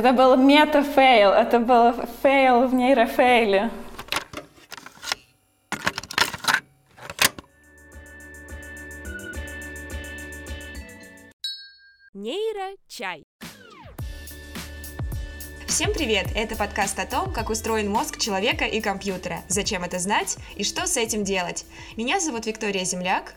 Это был мета-фейл, это был фейл в нейрофейле. Нейрочай. Всем привет! Это подкаст о том, как устроен мозг человека и компьютера, зачем это знать и что с этим делать. Меня зовут Виктория Земляк.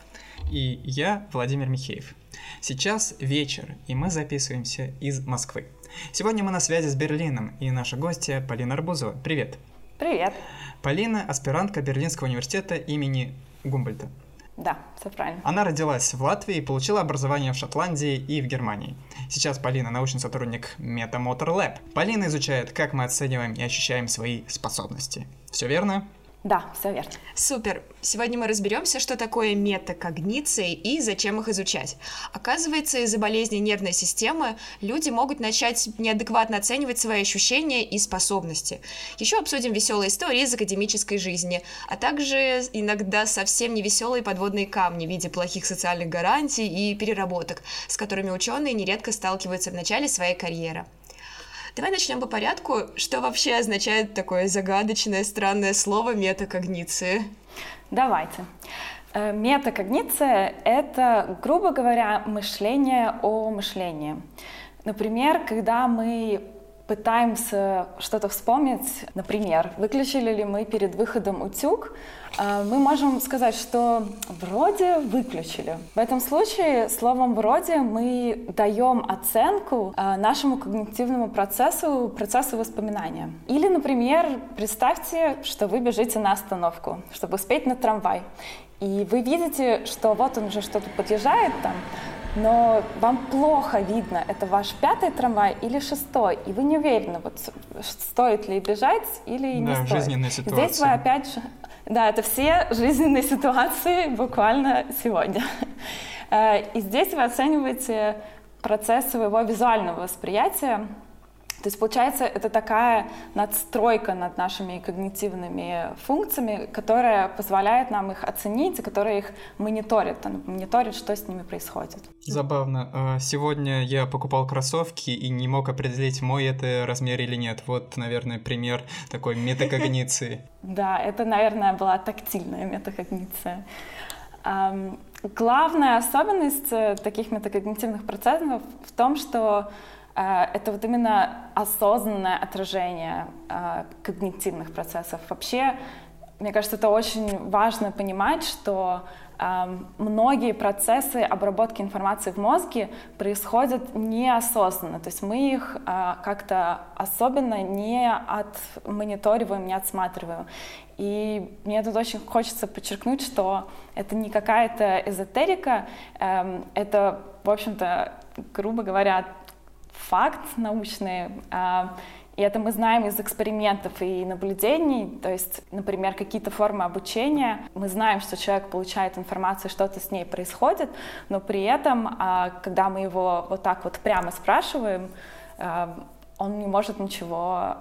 И я Владимир Михеев. Сейчас вечер, и мы записываемся из Москвы. Сегодня мы на связи с Берлином, и наша гостья Полина Арбузова. Привет! Привет! Полина – аспирантка Берлинского университета имени Гумбольта. Да, все правильно. Она родилась в Латвии и получила образование в Шотландии и в Германии. Сейчас Полина научный сотрудник Metamotor Lab. Полина изучает, как мы оцениваем и ощущаем свои способности. Все верно? Да, все верно. Супер. Сегодня мы разберемся, что такое метакогниции и зачем их изучать. Оказывается, из-за болезни нервной системы люди могут начать неадекватно оценивать свои ощущения и способности. Еще обсудим веселые истории из академической жизни, а также иногда совсем невеселые подводные камни в виде плохих социальных гарантий и переработок, с которыми ученые нередко сталкиваются в начале своей карьеры. Давай начнем по порядку. Что вообще означает такое загадочное, странное слово метакогниции? Давайте. Э, метакогниция — это, грубо говоря, мышление о мышлении. Например, когда мы пытаемся что-то вспомнить, например, выключили ли мы перед выходом утюг, э, мы можем сказать, что вроде выключили. В этом случае словом «вроде» мы даем оценку э, нашему когнитивному процессу, процессу воспоминания. Или, например, представьте, что вы бежите на остановку, чтобы успеть на трамвай. И вы видите, что вот он уже что-то подъезжает там, но вам плохо видно, это ваш пятый трамвай или шестой, и вы не уверены, вот стоит ли бежать или не да, стоит. жизненная ситуация. Здесь вы опять же, да, это все жизненные ситуации буквально сегодня. Э, и здесь вы оцениваете процесс своего визуального восприятия, то есть, получается, это такая надстройка над нашими когнитивными функциями, которая позволяет нам их оценить, и которая их мониторит, мониторит, что с ними происходит. Забавно. А, сегодня я покупал кроссовки и не мог определить, мой это размер или нет. Вот, наверное, пример такой метакогниции. Да, это, наверное, была тактильная метакогниция. Главная особенность э, таких метакогнитивных процессов в том, что это вот именно осознанное отражение э, когнитивных процессов. Вообще, мне кажется, это очень важно понимать, что э, многие процессы обработки информации в мозге происходят неосознанно, то есть мы их как-то особенно не отмониториваем, не отсматриваем. И мне тут очень хочется подчеркнуть, что это не какая-то эзотерика, эм, это, в общем-то, грубо говоря, факт научный. А, и это мы знаем из экспериментов и наблюдений, то есть, например, какие-то формы обучения. Мы знаем, что человек получает информацию, что-то с ней происходит, но при этом, а, когда мы его вот так вот прямо спрашиваем, а, он не может ничего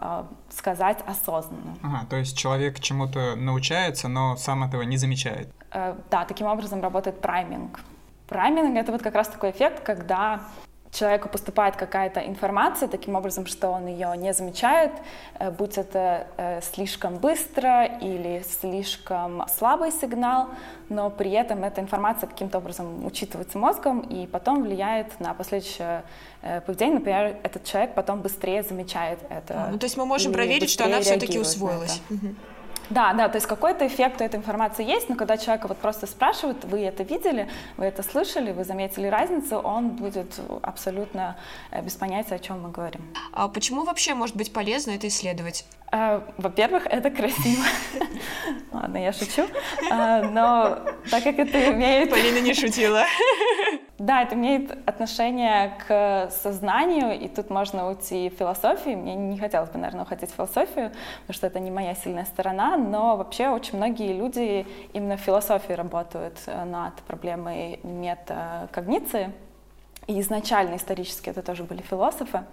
сказать осознанно. Ага, то есть человек чему-то научается, но сам этого не замечает. Да, таким образом работает прайминг. Прайминг — это вот как раз такой эффект, когда человеку поступает какая-то информация таким образом, что он ее не замечает, э, будь это э, слишком быстро или слишком слабый сигнал, но при этом эта информация каким-то образом учитывается мозгом и потом влияет на последующее э, поведение. Например, этот человек потом быстрее замечает это. А, ну, то есть мы можем проверить, что она все-таки усвоилась. Да, да, то есть какой-то эффект у этой информации есть, но когда человека вот просто спрашивают, вы это видели, вы это слышали, вы заметили разницу, он будет абсолютно э, без понятия, о чем мы говорим. А почему вообще может быть полезно это исследовать? А, во-первых, это красиво. Ладно, я шучу. А, но так как это имеет... Полина не шутила. Да, это имеет отношение к сознанию, и тут можно уйти в философию. Мне не хотелось бы, наверное, уходить в философию, потому что это не моя сильная сторона, но вообще очень многие люди именно в философии работают э, над проблемой метакогниции. И изначально исторически это тоже были философы.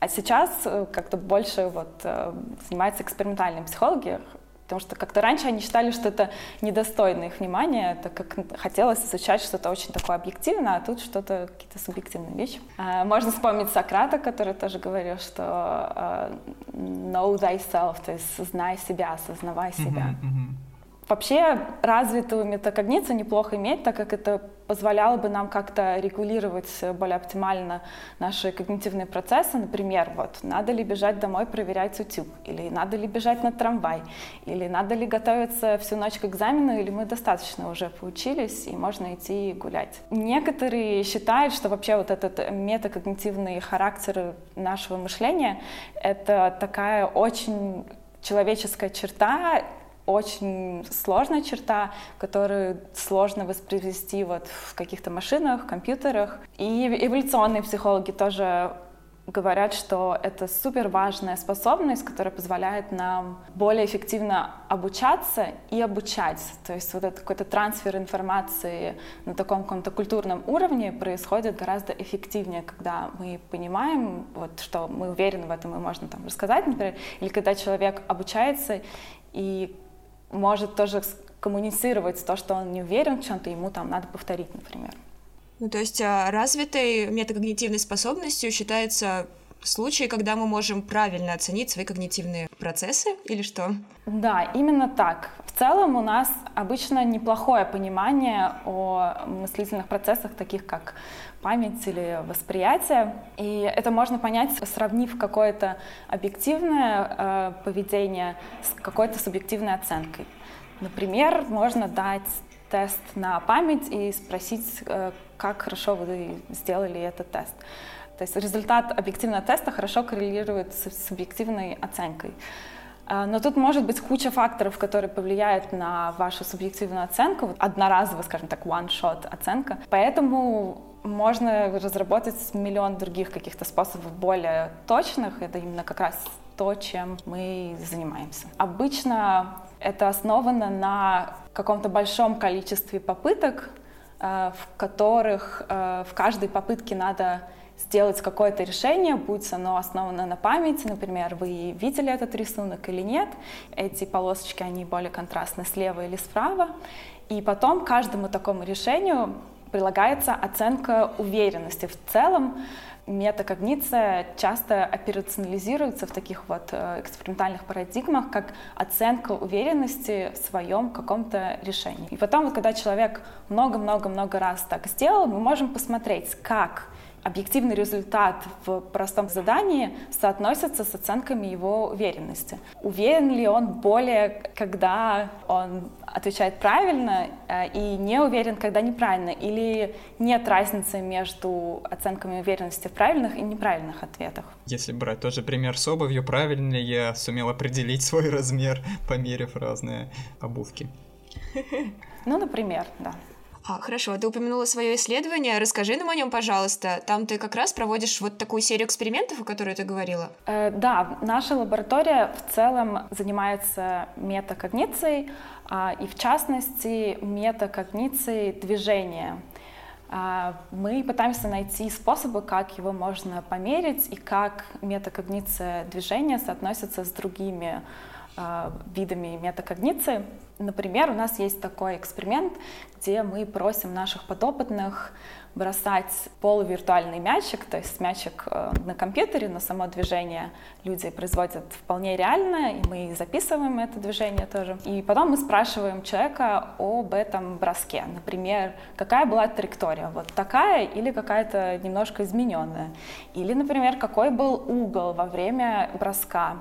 А сейчас э, как-то больше вот э, занимаются экспериментальной психологией, Потому что как-то раньше они считали, что это недостойно их внимания, так как хотелось изучать что-то очень такое объективное, а тут что-то, какие-то субъективные вещи. А, можно вспомнить Сократа, который тоже говорил, что uh, know thyself, то есть знай себя, осознавай себя. Uh-huh, uh-huh. Вообще развитую метакогницию неплохо иметь, так как это позволяло бы нам как-то регулировать более оптимально наши когнитивные процессы. Например, вот, надо ли бежать домой проверять утюг, или надо ли бежать на трамвай, или надо ли готовиться всю ночь к экзамену, или мы достаточно уже поучились и можно идти гулять. Некоторые считают, что вообще вот этот метакогнитивный характер нашего мышления — это такая очень человеческая черта, очень сложная черта, которую сложно воспроизвести вот в каких-то машинах, компьютерах. И эволюционные психологи тоже говорят, что это супер важная способность, которая позволяет нам более эффективно обучаться и обучать. То есть вот этот какой-то трансфер информации на таком каком-то культурном уровне происходит гораздо эффективнее, когда мы понимаем, вот, что мы уверены в этом и можно там рассказать, например, или когда человек обучается и может тоже коммуницировать то, что он не уверен в чем-то, ему там надо повторить, например. Ну, то есть а, развитой метакогнитивной способностью считается случай, когда мы можем правильно оценить свои когнитивные процессы или что? Да, именно так. В целом у нас обычно неплохое понимание о мыслительных процессах, таких как память или восприятие. И это можно понять, сравнив какое-то объективное э, поведение с какой-то субъективной оценкой. Например, можно дать тест на память и спросить, э, как хорошо вы сделали этот тест. То есть результат объективного теста хорошо коррелирует с субъективной оценкой. Э, но тут может быть куча факторов, которые повлияют на вашу субъективную оценку. Одноразовая, скажем так, one-shot оценка. Поэтому можно разработать миллион других каких-то способов более точных. Это именно как раз то, чем мы занимаемся. Обычно это основано на каком-то большом количестве попыток, э, в которых э, в каждой попытке надо сделать какое-то решение, будь оно основано на памяти, например, вы видели этот рисунок или нет, эти полосочки, они более контрастны слева или справа, и потом каждому такому решению прилагается оценка уверенности. В целом метакогниция часто операционализируется в таких вот э, экспериментальных парадигмах, как оценка уверенности в своем каком-то решении. И потом, вот, когда человек много-много-много раз так сделал, мы можем посмотреть, как объективный результат в простом задании соотносится с оценками его уверенности. Уверен ли он более, когда он отвечает правильно, э, и не уверен, когда неправильно, или нет разницы между оценками уверенности в правильных и неправильных ответах? Если брать тот же пример с обувью, правильно ли я сумел определить свой размер, померив разные обувки? Ну, например, да. А, хорошо, ты упомянула свое исследование. Расскажи нам о нем, пожалуйста. Там ты как раз проводишь вот такую серию экспериментов, о которой ты говорила. Э, да, наша лаборатория в целом занимается метакогницией, а, и в частности метакогницией движения. А, мы пытаемся найти способы, как его можно померить и как метакогниция движения соотносится с другими видами метакогниции. Например, у нас есть такой эксперимент, где мы просим наших подопытных бросать полувиртуальный мячик, то есть мячик э, на компьютере, но само движение люди производят вполне реально, и мы записываем это движение тоже. И потом мы спрашиваем человека об этом броске. Например, какая была траектория, вот такая или какая-то немножко измененная. Или, например, какой был угол во время броска.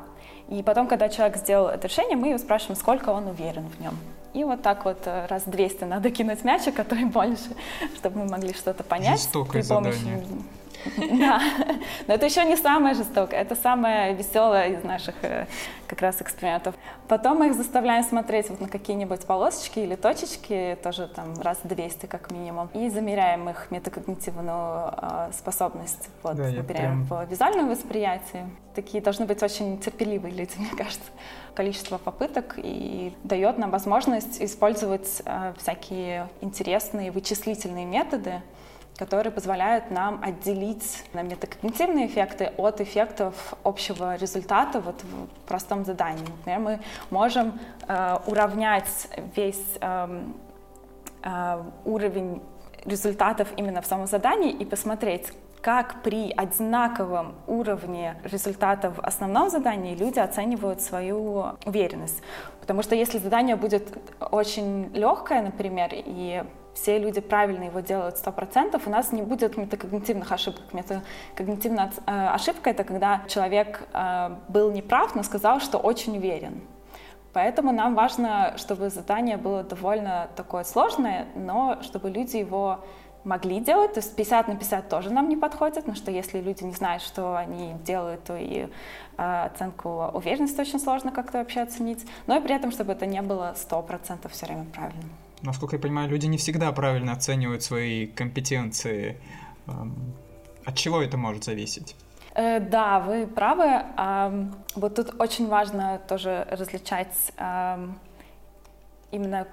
И потом, когда человек сделал это решение, мы его спрашиваем, сколько он уверен в нем. И вот так вот э, раз 200 надо кинуть мячик, а то и больше, чтобы мы могли что-то понять. Жестокое при помощи задание. Да, но это еще не самое жестокое, это самое веселое из наших э, как раз экспериментов. Потом мы их заставляем смотреть вот на какие-нибудь полосочки или точечки, тоже там раз 200 как минимум, и замеряем их метакогнитивную э, способность, вот, да, например, прям... по визуальному восприятию. Такие должны быть очень терпеливые люди, мне кажется. Количество попыток и дает нам возможность использовать э, всякие интересные вычислительные методы, которые позволяют нам отделить метакогнитивные эффекты от эффектов общего результата вот в простом задании. Например, мы можем э, уравнять весь э, э, уровень результатов именно в самом задании и посмотреть, как при одинаковом уровне результатов в основном задании люди оценивают свою уверенность. Потому что если задание будет очень легкое, например, и все люди правильно его делают 100%, у нас не будет метакогнитивных ошибок. Метакогнитивная э, ошибка — это когда человек э, был неправ, но сказал, что очень уверен. Поэтому нам важно, чтобы задание было довольно такое сложное, но чтобы люди его могли делать, то есть 50 на 50 тоже нам не подходит, потому что если люди не знают, что они делают, то и э, оценку уверенности очень сложно как-то вообще оценить, но и при этом, чтобы это не было 100% все время правильным. Насколько я понимаю, люди не всегда правильно оценивают свои компетенции. Эм, от чего это может зависеть? Э, да, вы правы. Вот тут очень важно тоже различать именно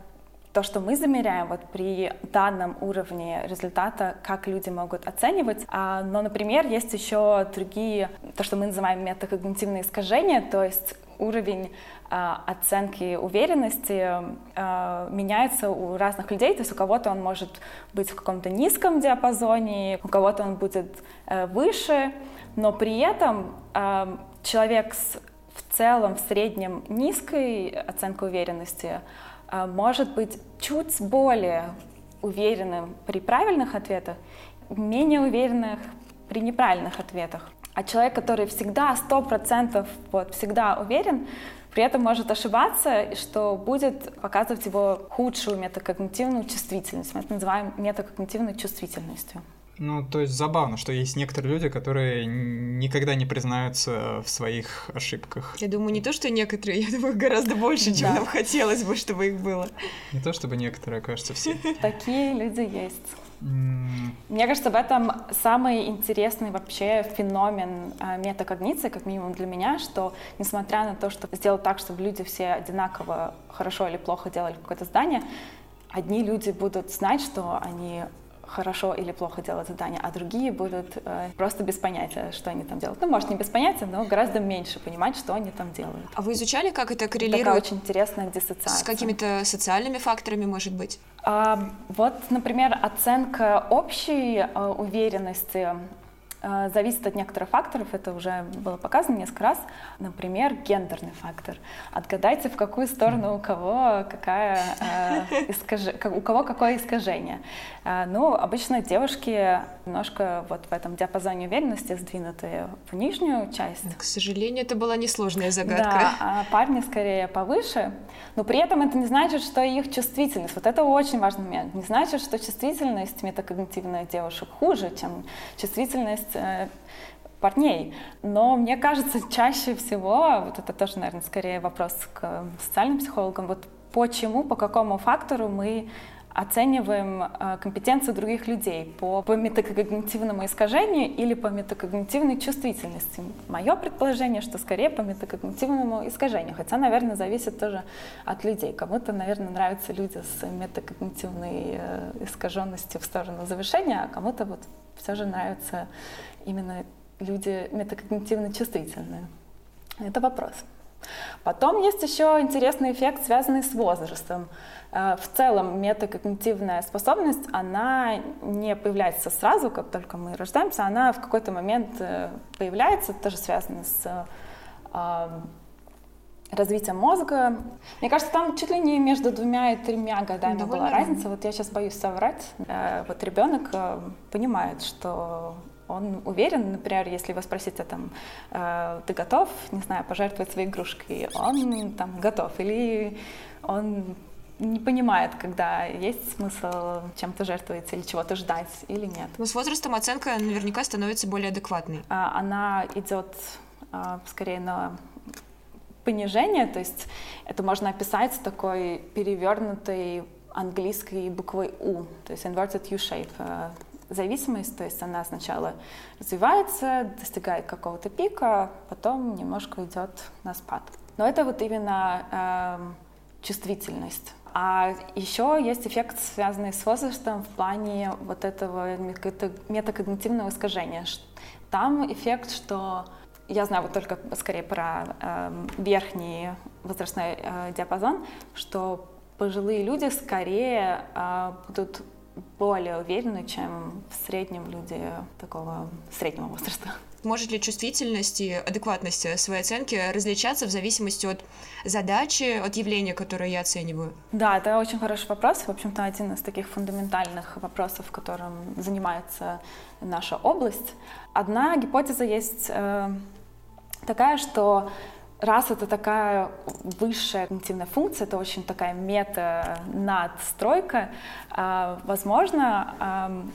то, что мы замеряем вот при данном уровне результата, как люди могут оценивать. А, но, например, есть еще другие, то, что мы называем метакогнитивные искажения, то есть уровень а, оценки уверенности а, меняется у разных людей. То есть у кого-то он может быть в каком-то низком диапазоне, у кого-то он будет а, выше, но при этом а, человек с в целом в среднем низкой оценкой уверенности может быть чуть более уверенным при правильных ответах, менее уверенных при неправильных ответах. А человек, который всегда сто процентов вот, всегда уверен, при этом может ошибаться, что будет показывать его худшую метакогнитивную чувствительность. Мы это называем метакогнитивной чувствительностью. Ну, то есть забавно, что есть некоторые люди, которые никогда не признаются в своих ошибках. Я думаю, не то, что некоторые, я думаю, гораздо больше, чем да. нам хотелось бы, чтобы их было. Не то, чтобы некоторые, кажется, все. Такие люди есть. Мне кажется, в этом самый интересный вообще феномен а, метакогниции, как минимум для меня, что несмотря на то, что сделать так, чтобы люди все одинаково хорошо или плохо делали какое-то здание, одни люди будут знать, что они хорошо или плохо делать задание, а другие будут э, просто без понятия, что они там делают. Ну, может, не без понятия, но гораздо меньше понимать, что они там делают. А вы изучали, как это коррелирует? Такая очень интересная диссоциация. С какими-то социальными факторами, может быть? А, вот, например, оценка общей э, уверенности зависит от некоторых факторов, это уже было показано несколько раз. Например, гендерный фактор. Отгадайте, в какую сторону у кого какая э, искаж... у кого какое искажение. Э, ну, обычно девушки немножко вот в этом диапазоне уверенности сдвинутые в нижнюю часть. К сожалению, это была несложная загадка. Да, а парни скорее повыше. Но при этом это не значит, что их чувствительность, вот это очень важный момент, не значит, что чувствительность метакогнитивная девушек хуже, чем чувствительность есть э, парней. Но мне кажется, чаще всего, вот это тоже, наверное, скорее вопрос к социальным психологам, вот почему, по какому фактору мы оцениваем э, компетенцию других людей по, по метакогнитивному искажению или по метакогнитивной чувствительности. Мое предположение, что скорее по метакогнитивному искажению, хотя, наверное, зависит тоже от людей. Кому-то, наверное, нравятся люди с метакогнитивной э, искаженностью в сторону завершения, а кому-то вот все же нравятся именно люди метакогнитивно чувствительные. Это вопрос. Потом есть еще интересный эффект, связанный с возрастом. Э, в целом метакогнитивная способность, она не появляется сразу, как только мы рождаемся, она в какой-то момент э, появляется, тоже связано с э, развитием мозга. Мне кажется, там чуть ли не между двумя и тремя годами Довольно была разница. Вот я сейчас боюсь соврать. Вот ребенок понимает, что он уверен, например, если его спросить, а там, э, ты готов, не знаю, пожертвовать своей игрушкой, он там готов, или он не понимает, когда есть смысл чем-то жертвовать или чего-то ждать или нет. Но с возрастом оценка наверняка становится более адекватной. А, она идет а, скорее на понижение, то есть это можно описать такой перевернутой английской буквой U, то есть inverted U-shape э, зависимость, то есть она сначала развивается, достигает какого-то пика, потом немножко идет на спад. Но это вот именно э, чувствительность. А еще есть эффект, связанный с возрастом в плане вот этого метакогнитивного искажения. Там эффект, что я знаю вот только скорее про э, верхний возрастной э, диапазон, что пожилые люди скорее э, будут более уверены, чем в среднем люди такого среднего возраста. Может ли чувствительность и адекватность своей оценки различаться в зависимости от задачи, от явления, которое я оцениваю? Да, это очень хороший вопрос. В общем-то, один из таких фундаментальных вопросов, которым занимается наша область. Одна гипотеза есть э, такая, что раз это такая высшая когнитивная функция, это очень такая мета-надстройка, а, возможно,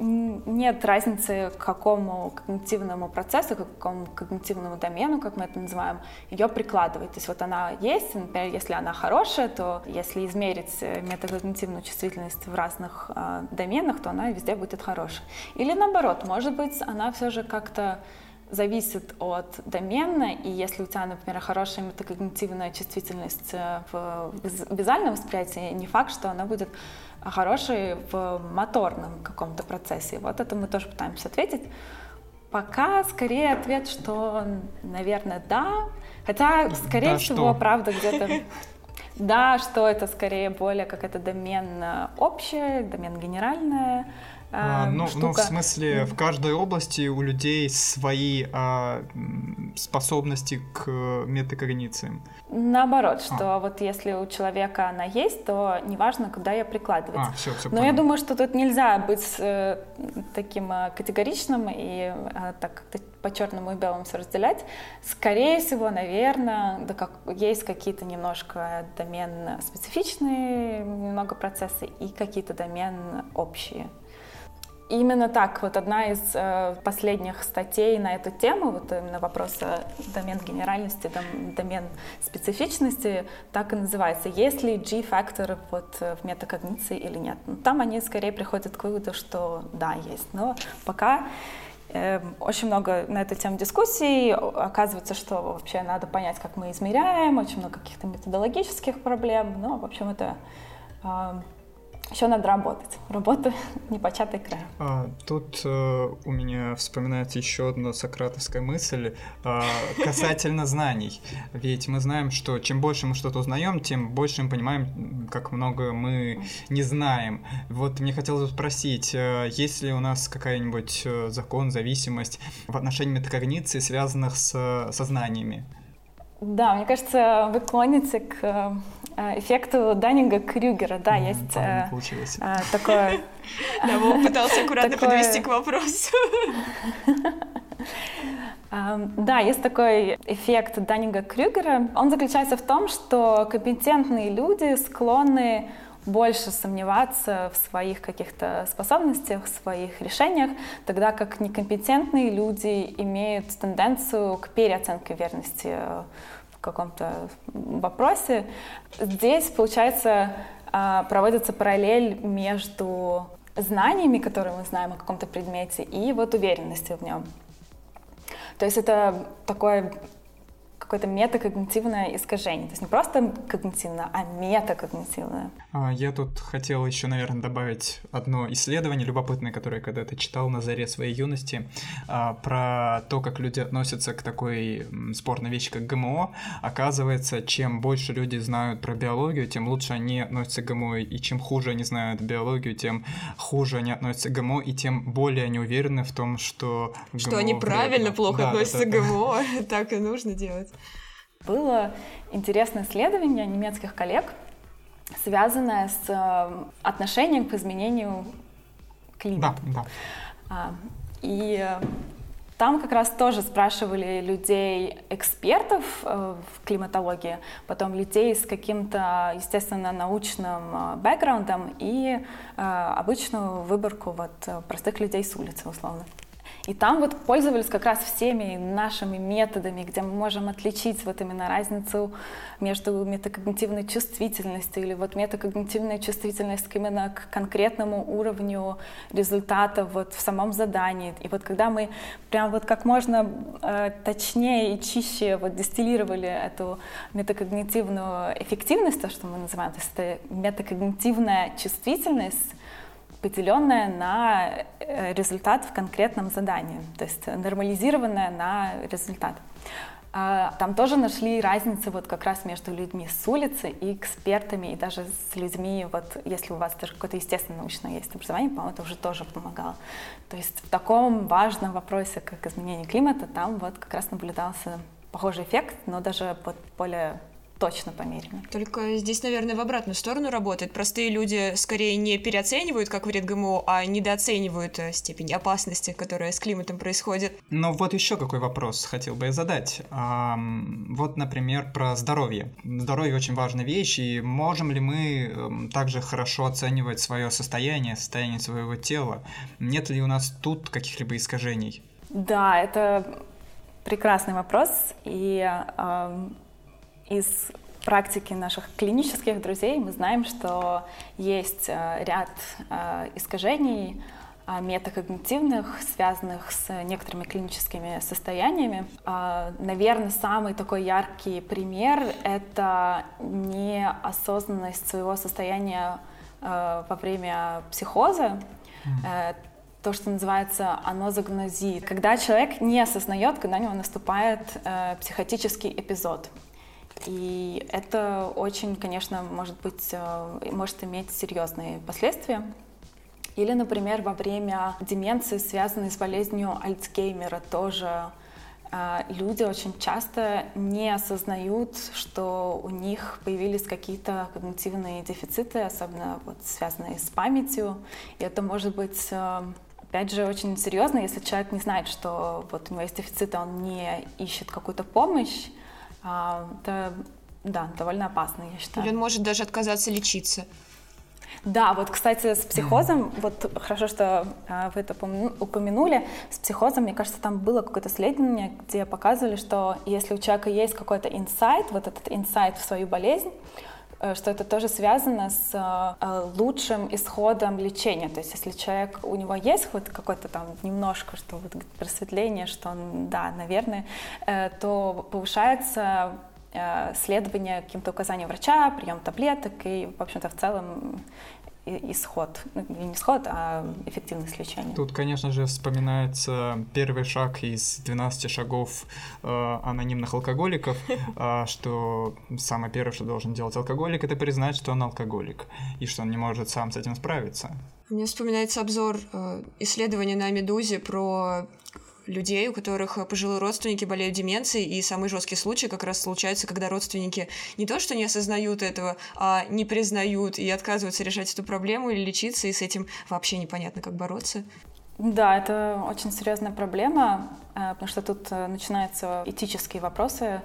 нет разницы, к какому когнитивному процессу, к какому когнитивному домену, как мы это называем, ее прикладывать. То есть вот она есть, например, если она хорошая, то если измерить э, метакогнитивную чувствительность в разных э, доменах, то она везде будет хорошей. Или наоборот, может быть, она все же как-то зависит от домена, и если у тебя, например, хорошая метакогнитивная чувствительность э, в визуальном восприятии, не факт, что она будет хорошей в моторном каком-то процессе. Вот это мы тоже пытаемся ответить. Пока скорее ответ, что, наверное, да. Хотя, скорее да, всего, что? правда, где-то да, что это скорее более как это домен э, общее, домен генеральное, а, ну, ну, в смысле, в каждой области у людей свои а, способности к метакогнициям. Наоборот, что а. вот если у человека она есть, то неважно, куда ее прикладывать. А, все, все Но понял. я думаю, что тут нельзя быть э, таким э, категоричным и э, так как-то по черному и белому все разделять. Скорее всего, наверное, да как, есть какие-то немножко домен специфичные, немного процессы и какие-то домен общие. Именно так, вот одна из э, последних статей на эту тему, вот именно вопрос домен генеральности, дом, домен специфичности, так и называется. Есть ли G-фактор вот, в метакогниции или нет? Ну, там они скорее приходят к выводу, что да, есть. Но пока э, очень много на эту тему дискуссий. Оказывается, что вообще надо понять, как мы измеряем, очень много каких-то методологических проблем. Но, в общем, это э, еще надо работать. Работа непочатый край. А, тут э, у меня вспоминается еще одна сократовская мысль э, касательно знаний. Ведь мы знаем, что чем больше мы что-то узнаем, тем больше мы понимаем, как много мы не знаем. Вот мне хотелось бы спросить, э, есть ли у нас какая-нибудь э, закон, зависимость в отношении метакогниции, связанных с, со знаниями? Да, мне кажется, вы клоните к э, эффекту Даннинга-Крюгера. Да, mm, есть э, э, такое... Да, Вов пытался аккуратно подвести к вопросу. Да, есть такой эффект Даннинга-Крюгера. Он заключается в том, что компетентные люди склонны больше сомневаться в своих каких-то способностях, в своих решениях, тогда как некомпетентные люди имеют тенденцию к переоценке верности э, каком-то вопросе. Здесь, получается, а, проводится параллель между знаниями, которые мы знаем о каком-то предмете, и вот уверенностью в нем. То есть это такое какое-то метакогнитивное искажение. То есть не просто когнитивное, а метакогнитивное. А, я тут хотел еще, наверное, добавить одно исследование любопытное, которое я когда-то читал на заре своей юности, а, про то, как люди относятся к такой спорной вещи, как ГМО. Оказывается, чем больше люди знают про биологию, тем лучше они относятся к ГМО, и чем хуже они знают биологию, тем хуже они относятся к ГМО, и тем более они уверены в том, что ГМО Что они правильно плохо да, относятся да, да, к ГМО, так и нужно делать. Было интересное исследование немецких коллег, связанное с э, отношением к изменению климата. Да, да. А, и там как раз тоже спрашивали людей, экспертов э, в климатологии, потом людей с каким-то, естественно, научным э, бэкграундом и обычную выборку вот простых людей с улицы, условно. И там вот пользовались как раз всеми нашими методами, где мы можем отличить вот именно разницу между метакогнитивной чувствительностью или вот метакогнитивная чувствительность именно к конкретному уровню результата вот в самом задании. И вот когда мы прям вот как можно э, точнее и чище вот дистиллировали эту метакогнитивную эффективность, то, что мы называем, то есть это метакогнитивная чувствительность, поделенная на э, результат в конкретном задании, то есть нормализированная на результат. А, там тоже нашли разницы вот как раз между людьми с улицы и экспертами, и даже с людьми, вот если у вас даже какое-то естественное научное есть образование, по-моему, это уже тоже помогало. То есть в таком важном вопросе, как изменение климата, там вот как раз наблюдался похожий эффект, но даже под более точно померено. Только здесь, наверное, в обратную сторону работает. Простые люди скорее не переоценивают, как вред ГМО, а недооценивают э, степень опасности, которая с климатом происходит. Но вот еще какой вопрос хотел бы я задать. Вот, например, про здоровье. Здоровье очень важная вещь, и можем ли мы эм, также хорошо оценивать свое состояние, состояние своего тела? Нет ли у нас тут каких-либо искажений? Да, это прекрасный вопрос, и из практики наших клинических друзей мы знаем, что есть э, ряд э, искажений э, метакогнитивных, связанных с некоторыми клиническими состояниями. Наверное, самый такой яркий пример — это неосознанность своего состояния во время психоза, то, что называется анозагнозия, когда человек не осознает, когда у него наступает психотический эпизод. И это очень, конечно, может быть, э, может иметь серьезные последствия. Или, например, во время деменции, связанной с болезнью Альцгеймера, тоже э, люди очень часто не осознают, что у них появились какие-то когнитивные дефициты, особенно вот связанные с памятью. И это может быть э, Опять же, очень серьезно, если человек не знает, что вот у него есть дефицит, а он не ищет какую-то помощь, это, да, довольно опасно, я считаю. Или он может даже отказаться лечиться. Да, вот, кстати, с психозом, вот хорошо, что э, вы это упомянули, с психозом, мне кажется, там было какое-то исследование, где показывали, что если у человека есть какой-то инсайт, вот этот инсайт в свою болезнь, что это тоже связано с э, лучшим исходом лечения. То есть если человек, у него есть вот какой-то там немножко, что вот просветление, что он, да, наверное, э, то повышается Э, следование каким-то указаниям врача, прием таблеток и, в общем-то, в целом исход, ну, не исход, а эффективность лечения. Тут, конечно же, вспоминается первый шаг из 12 шагов э, анонимных алкоголиков, э, что самое первое, что должен делать алкоголик, это признать, что он алкоголик, и что он не может сам с этим справиться. Мне вспоминается обзор э, исследования на «Медузе» про людей, у которых пожилые родственники болеют деменцией, и самый жесткий случай как раз случается, когда родственники не то что не осознают этого, а не признают и отказываются решать эту проблему или лечиться, и с этим вообще непонятно, как бороться. Да, это очень серьезная проблема, э, потому что тут э, начинаются этические вопросы э,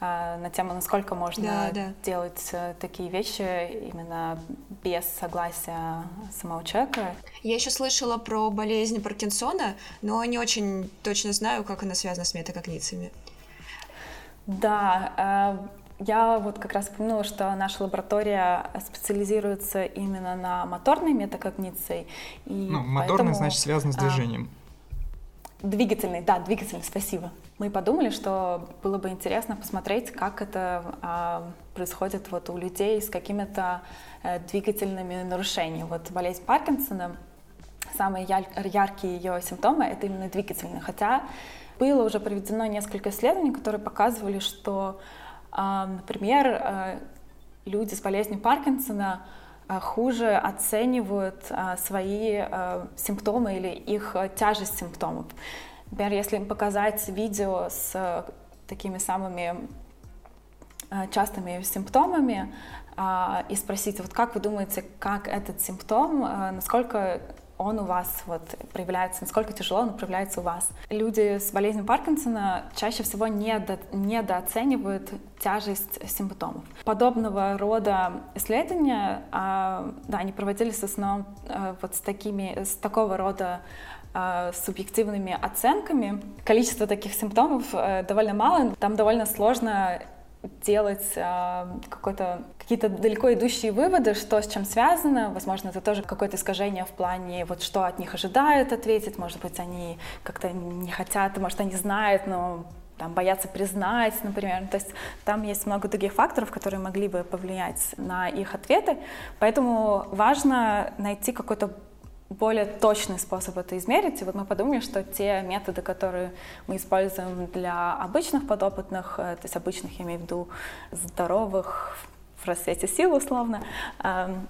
на тему, насколько можно да, да. делать такие вещи именно без согласия самого человека. Я еще слышала про болезнь Паркинсона, но не очень точно знаю, как она связана с метакогнициями. Да, я вот как раз упомянула, что наша лаборатория специализируется именно на моторной метакогниции. И ну, моторный, поэтому, значит, связан с а, движением. А, двигательный, да, двигательный, спасибо. Мы подумали, что было бы интересно посмотреть, как это а, происходит вот у людей с какими-то а, двигательными нарушениями. Вот болезнь Паркинсона, самые яркие ее симптомы — это именно двигательные. Хотя было уже проведено несколько исследований, которые показывали, что а, например, э, люди с болезнью Паркинсона э, хуже оценивают э, свои симптомы или их тяжесть симптомов. Например, если им показать видео с такими самыми частыми симптомами и спросить, вот как вы думаете, как этот симптом, насколько он у вас вот проявляется, насколько тяжело он проявляется у вас. Люди с болезнью Паркинсона чаще всего недо, недооценивают тяжесть симптомов. Подобного рода исследования, а, да, они проводились в основном а, вот с такими, с такого рода а, субъективными оценками. Количество таких симптомов э, довольно мало, там довольно сложно делать э, какой-то какие-то далеко идущие выводы, что с чем связано. Возможно, это тоже какое-то искажение в плане, вот что от них ожидают ответить. Может быть, они как-то не хотят, может, они знают, но там, боятся признать, например. То есть там есть много других факторов, которые могли бы повлиять на их ответы. Поэтому важно найти какой-то более точный способ это измерить. И вот мы подумали, что те методы, которые мы используем для обычных подопытных, э, то есть обычных, я имею в виду здоровых, в рассвете сил условно, эм,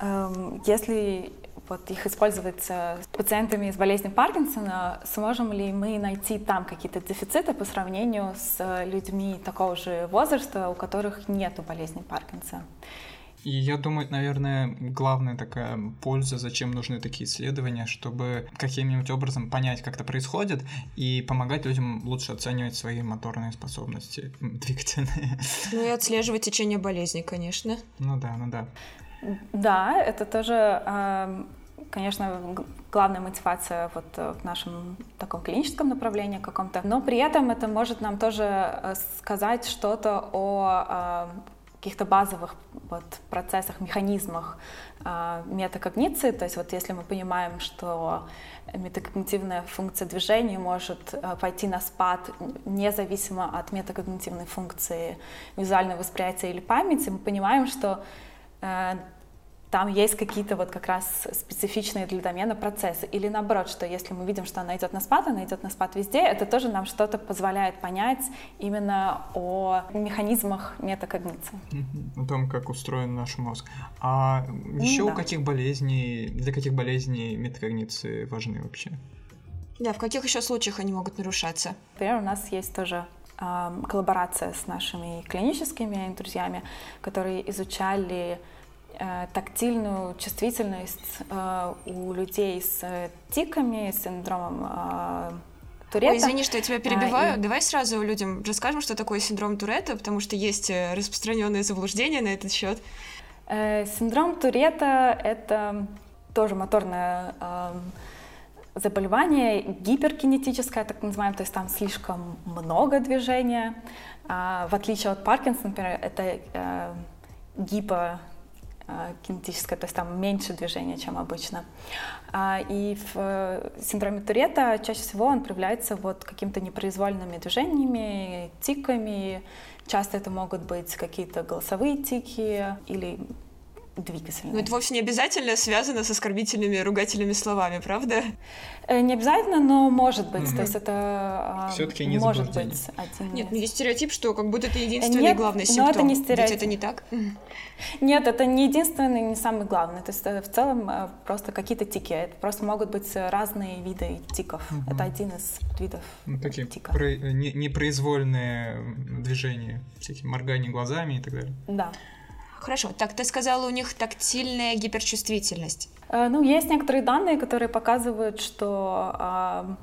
эм, если вот их использовать с пациентами с болезнью Паркинсона, сможем ли мы найти там какие-то дефициты по сравнению с людьми такого же возраста, у которых нет болезни Паркинсона? И я думаю, наверное, главная такая польза, зачем нужны такие исследования, чтобы каким-нибудь образом понять, как это происходит, и помогать людям лучше оценивать свои моторные способности двигательные. Ну и отслеживать течение болезни, конечно. Ну да, ну да. Да, это тоже конечно, главная мотивация вот в нашем таком клиническом направлении каком-то, но при этом это может нам тоже э, сказать что-то о каких-то базовых вот, процессах, механизмах э, метакогниции. То есть вот если мы понимаем, что метакогнитивная функция движения может э, пойти на спад независимо от метакогнитивной функции визуального восприятия или памяти, мы понимаем, что э, там есть какие-то вот как раз специфичные для домена процессы. Или наоборот, что если мы видим, что она идет на спад, она идет на спад везде, это тоже нам что-то позволяет понять именно о механизмах метакогниции. О том, как устроен наш мозг. А еще да. у каких болезней, для каких болезней метакогниции важны вообще? Да, в каких еще случаях они могут нарушаться? Например, у нас есть тоже коллаборация с нашими клиническими друзьями, которые изучали Э, тактильную чувствительность э, у людей с э, тиками, с синдромом Туретта. Ой, извини, что я тебя перебиваю. А, и... Давай сразу людям расскажем, что такое синдром Туретта, потому что есть распространенные заблуждения на этот счет. Синдром Туретта — это тоже моторное заболевание, гиперкинетическое, так называемое, то есть там слишком много движения. А, в отличие от Паркинсона, например, это гипо а, кинетическое, то есть там меньше движения, чем обычно. А, и в э, синдроме Туретта чаще всего он проявляется вот какими-то непроизвольными движениями, тиками. Часто это могут быть какие-то голосовые тики или двигательные. Но это вовсе не обязательно связано с оскорбительными ругательными словами, правда? Э, не обязательно, но может быть. Угу. То есть это а, Все-таки не может быть один. Нет, ну есть стереотип, что как будто это единственный Нет, главный симптом. Но это не стереотип. Ведь это не так? Нет, это не единственный, не самый главный. То есть э, в целом э, просто какие-то тики. Это просто могут быть разные виды тиков. Угу. Это один из видов ну, такие тика. Про, не, непроизвольные движения, всякие моргания глазами и так далее. Да. Хорошо, так ты сказала, у них тактильная гиперчувствительность. Э, ну, есть некоторые данные, которые показывают, что, а,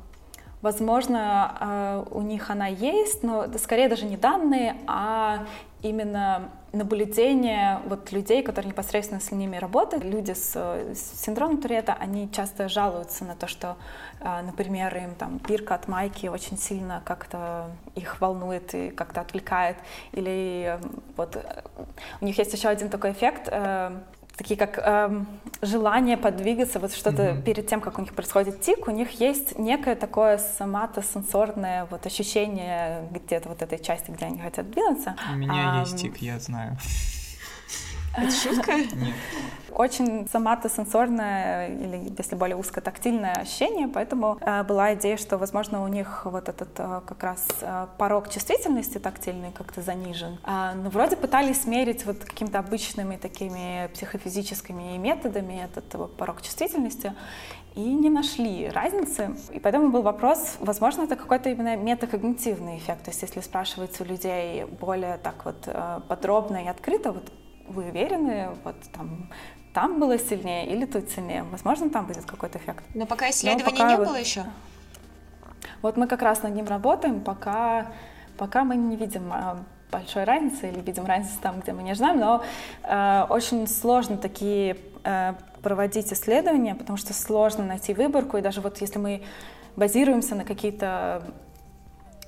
возможно, а, у них она есть, но скорее даже не данные, а именно наблюдение вот людей, которые непосредственно с ними работают, люди с, с синдромом Туретта, они часто жалуются на то, что, а, например, им там бирка от майки очень сильно как-то их волнует и как-то отвлекает, или вот э, у них есть еще один такой эффект, э, такие как э, желание подвигаться, вот что-то mm-hmm. перед тем, как у них происходит тик, у них есть некое такое соматосенсорное вот ощущение где-то вот этой части, где они хотят двинуться. У меня а, есть тик, я знаю. Это шутка? Нет. Очень соматосенсорное или, если более узкотактильное ощущение, поэтому э, была идея, что, возможно, у них вот этот э, как раз э, порог чувствительности тактильный как-то занижен. Э, но вроде пытались мерить вот какими-то обычными такими психофизическими методами этот порог чувствительности, и не нашли разницы. И поэтому был вопрос, возможно, это какой-то именно метакогнитивный эффект. То есть если спрашивать у людей более так вот э, подробно и открыто, вот вы уверены, вот там там было сильнее или тут сильнее. Возможно, там будет какой-то эффект. Но пока исследований пока не вот, было еще. Вот мы как раз над ним работаем, пока, пока мы не видим а, большой разницы или видим разницу там, где мы не знаем, но э, очень сложно такие э, проводить исследования, потому что сложно найти выборку, и даже вот если мы базируемся на какие-то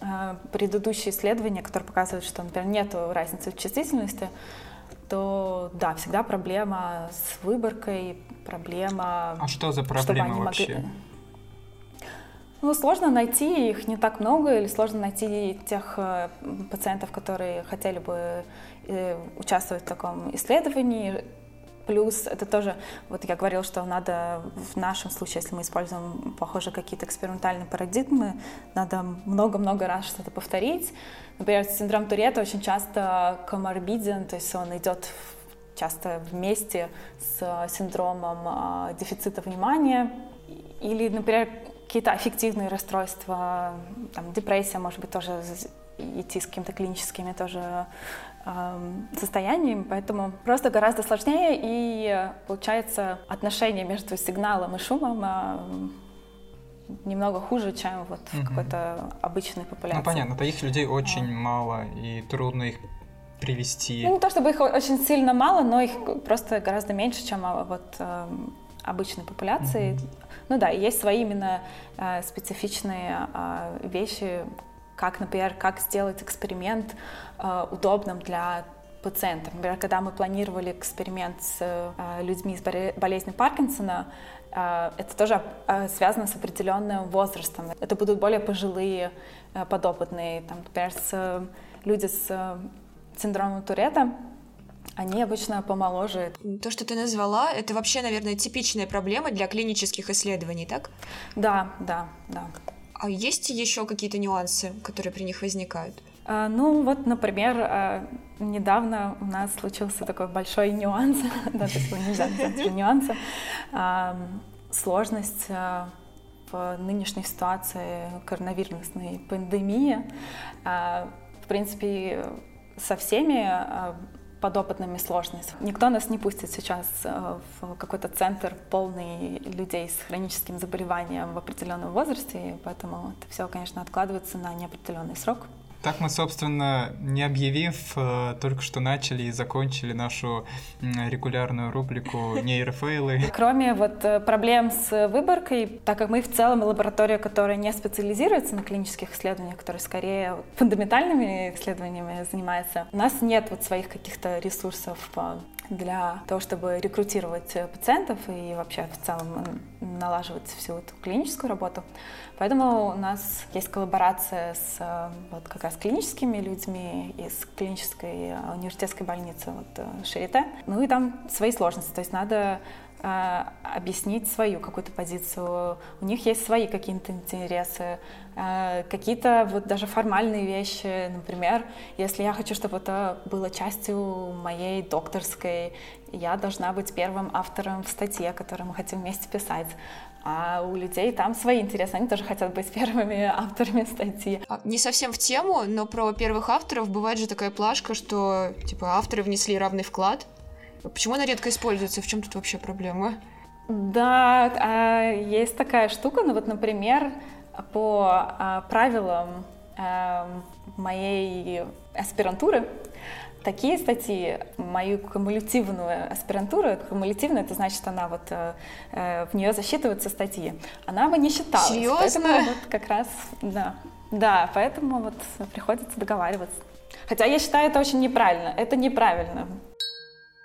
э, предыдущие исследования, которые показывают, что, например, нет разницы в чувствительности, то да, всегда проблема с выборкой, проблема... А что за проблема вообще? Могли... Ну, сложно найти, их не так много, или сложно найти тех э, пациентов, которые хотели бы э, участвовать в таком исследовании. Плюс это тоже, вот я говорила, что надо в нашем случае, если мы используем, похоже, какие-то экспериментальные парадигмы, надо много-много раз что-то повторить. Например, синдром Туретта очень часто коморбиден, то есть он идет часто вместе с синдромом а, дефицита внимания. Или, например, какие-то аффективные расстройства, там, депрессия, может быть, тоже идти с какими-то клиническими тоже э, состояниями, поэтому просто гораздо сложнее, и получается отношение между сигналом и шумом э, немного хуже, чем вот угу. в какой-то обычной популяции. Ну, понятно, таких людей очень а. мало, и трудно их привести. Ну, не то чтобы их очень сильно мало, но их просто гораздо меньше, чем а, вот э, обычной популяции. Угу. Ну да, есть свои именно э, специфичные э, вещи, как, например, как сделать эксперимент э, удобным для пациентов. Например, когда мы планировали эксперимент с э, людьми с болезнью Паркинсона, э, это тоже э, связано с определенным возрастом. Это будут более пожилые подопытные, там, например, с, люди с синдромом Туретта, они обычно помоложе. То, что ты назвала, это вообще, наверное, типичная проблема для клинических исследований, так? Да, да, да. А есть еще какие-то нюансы, которые при них возникают? Ну вот, например, недавно у нас случился такой большой нюанс, да, нельзя нюанса, сложность а, в нынешней ситуации коронавирусной пандемии. А, в принципе, со всеми а, подопытными сложность. Никто нас не пустит сейчас в какой-то центр полный людей с хроническим заболеванием в определенном возрасте, поэтому это все, конечно, откладывается на неопределенный срок. Так мы, собственно, не объявив, э, только что начали и закончили нашу регулярную рубрику нейрофейлы. Кроме вот э, проблем с выборкой, так как мы в целом лаборатория, которая не специализируется на клинических исследованиях, которая скорее фундаментальными исследованиями занимается, у нас нет вот своих каких-то ресурсов для того, чтобы рекрутировать пациентов и вообще в целом налаживать всю эту клиническую работу. Поэтому у нас есть коллаборация с э, вот, как раз клиническими людьми из клинической э, университетской больницы вот, э, Шарите. Ну и там свои сложности. То есть надо объяснить свою какую-то позицию. У них есть свои какие-то интересы, какие-то вот даже формальные вещи. Например, если я хочу, чтобы это было частью моей докторской, я должна быть первым автором в статье, которую мы хотим вместе писать а у людей там свои интересы, они тоже хотят быть первыми авторами статьи. А, не совсем в тему, но про первых авторов бывает же такая плашка, что типа авторы внесли равный вклад. Почему она редко используется? В чем тут вообще проблема? Да, а, есть такая штука, ну вот, например, по а, правилам моей аспирантуры такие статьи, мою кумулятивную аспирантуру, кумулятивная, это значит, она вот, э, э, в нее засчитываются статьи, она бы не считалась. Серьезно? Поэтому вот как раз, да. Да, поэтому вот приходится договариваться. Хотя я считаю это очень неправильно. Это неправильно.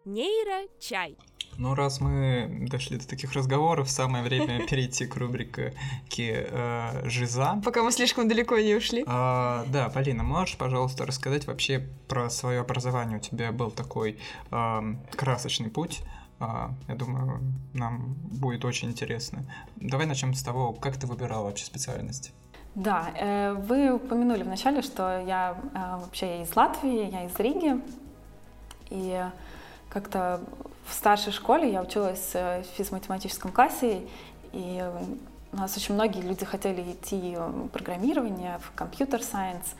Нейро чай. Ну, раз мы дошли до таких разговоров, самое время перейти к рубрике э, «Жиза». Пока мы слишком далеко не ушли. А, да, Полина, можешь, пожалуйста, рассказать вообще про свое образование? У тебя был такой э, красочный путь. Uh, я думаю, нам будет очень интересно. Давай начнем с того, как ты выбирала вообще специальность. Да, э, вы упомянули вначале, что я вообще из Латвии, я из Риги, и как-то в старшей школе я училась э, в физматематическом классе, и у нас очень многие люди хотели идти в программирование, в компьютер-сайенс.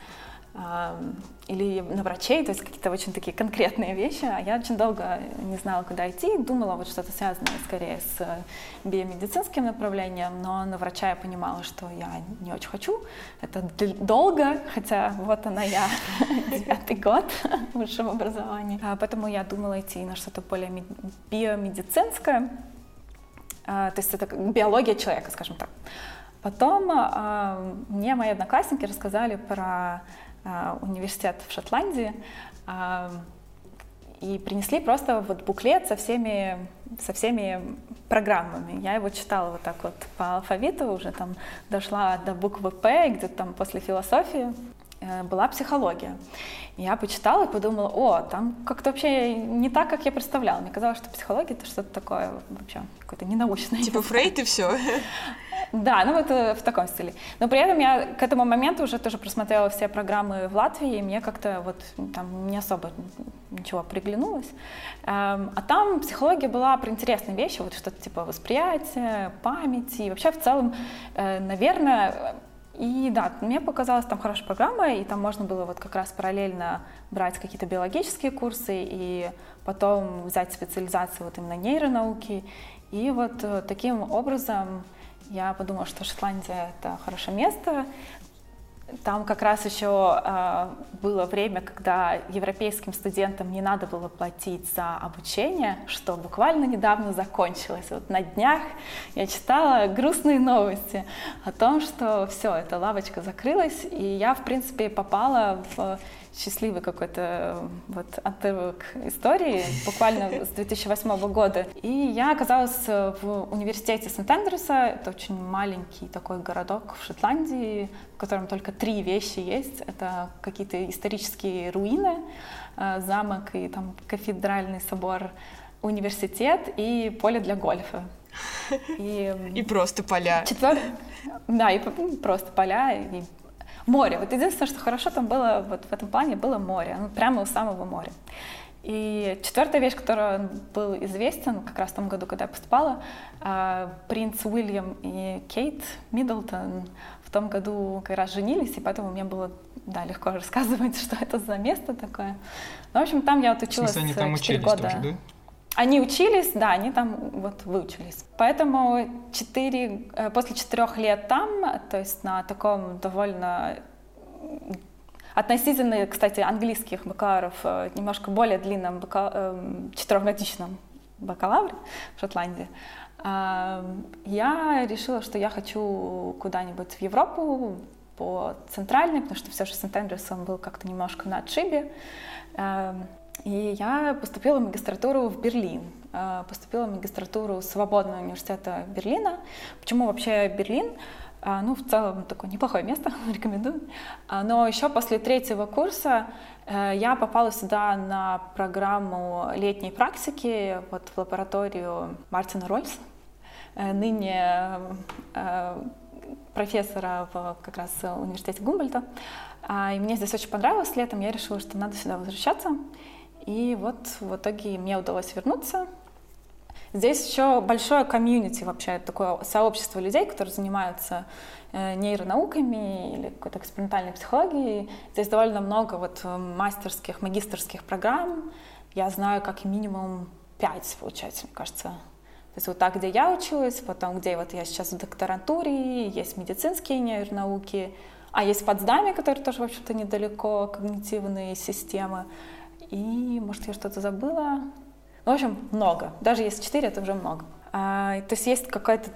Или на врачей, то есть какие-то очень такие конкретные вещи. А я очень долго не знала, куда идти, думала вот что-то связанное скорее с биомедицинским направлением, но на врача я понимала, что я не очень хочу. Это долго, хотя вот она я, девятый год в высшем образовании. А поэтому я думала идти на что-то более биомедицинское, а, то есть это биология человека, скажем так. Потом мне мои одноклассники рассказали про университет в Шотландии а, и принесли просто вот буклет со всеми, со всеми программами. Я его читала вот так вот по алфавиту, уже там дошла до буквы П, где-то там после философии э, была психология. Я почитала и подумала, о, там как-то вообще не так, как я представляла. Мне казалось, что психология это что-то такое вообще какое-то ненаучное. Типа Фрейд и все. Да, ну вот э, в таком стиле. Но при этом я к этому моменту уже тоже просмотрела все программы в Латвии, и мне как-то вот там не особо ничего приглянулось. Эм, а там психология была про интересные вещи, вот что-то типа восприятия, памяти, и вообще в целом, э, наверное, и да, мне показалась там хорошая программа, и там можно было вот как раз параллельно брать какие-то биологические курсы и потом взять специализацию вот именно нейронауки. И вот э, таким образом я подумала, что Шотландия — это хорошее место. Там как раз еще э, было время, когда европейским студентам не надо было платить за обучение, что буквально недавно закончилось. Вот на днях я читала грустные новости о том, что все, эта лавочка закрылась, и я, в принципе, попала в счастливый какой-то вот отрывок истории, буквально с 2008 года. И я оказалась в университете Сент-Эндрюса, это очень маленький такой городок в Шотландии, в котором только три вещи есть. Это какие-то исторические руины, э, замок и там кафедральный собор, университет и поле для гольфа. И, и просто поля. Четвер... Да, и просто поля, и Море. Вот единственное, что хорошо там было вот в этом плане, было море, ну, прямо у самого моря. И четвертая вещь, которая был известен как раз в том году, когда я поступала, а, принц Уильям и Кейт Миддлтон в том году как раз женились, и поэтому мне было да, легко рассказывать, что это за место такое. Ну, в общем, там я вот училась в смысле, они там 4 года. Тоже, да? Они учились, да, они там вот выучились. Поэтому 4, э, после четырех лет там, то есть на таком довольно относительно, кстати, английских бакалавров, э, немножко более длинном. Эм, четырехгодичном бакалавре в Шотландии, эм, я решила, что я хочу куда-нибудь в Европу, по центральной, потому что все же Сент-Эндрюс был как-то немножко на отшибе. И я поступила в магистратуру в Берлин. Э, поступила в магистратуру Свободного университета Берлина. Почему вообще Берлин? Э, ну, в целом, такое неплохое место, рекомендую. Э, но еще после третьего курса я попала сюда на программу летней практики вот в лабораторию Мартина Рольса, ныне профессора в как раз университете Гумбольта. И мне здесь очень понравилось летом, я решила, что надо сюда возвращаться. И вот в итоге мне удалось вернуться. Здесь еще большое комьюнити вообще, такое сообщество людей, которые занимаются э, нейронауками или какой-то экспериментальной психологией. Здесь довольно много вот э, мастерских, магистрских программ. Я знаю как минимум пять, получается, мне кажется. То есть вот так, где я училась, потом где вот я сейчас в докторантуре, есть медицинские нейронауки, а есть Потсдаме, который тоже, в общем-то, недалеко, когнитивные системы. И, может, я что-то забыла. Ну, в общем, много. Даже если четыре, это уже много. А, то есть есть какая-то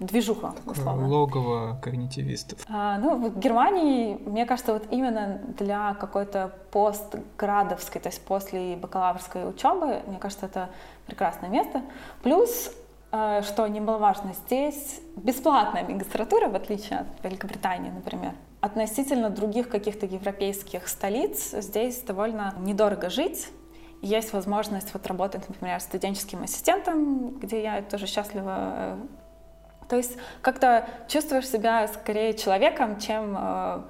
движуха, условно. Логово когнитивистов. А, ну, в Германии, мне кажется, вот именно для какой-то постградовской, то есть после бакалаврской учебы, мне кажется, это прекрасное место. Плюс, э, что немаловажно, здесь бесплатная магистратура, в отличие от Великобритании, например относительно других каких-то европейских столиц здесь довольно недорого жить. Есть возможность вот работать, например, студенческим ассистентом, где я тоже счастлива. То есть как-то чувствуешь себя скорее человеком, чем э,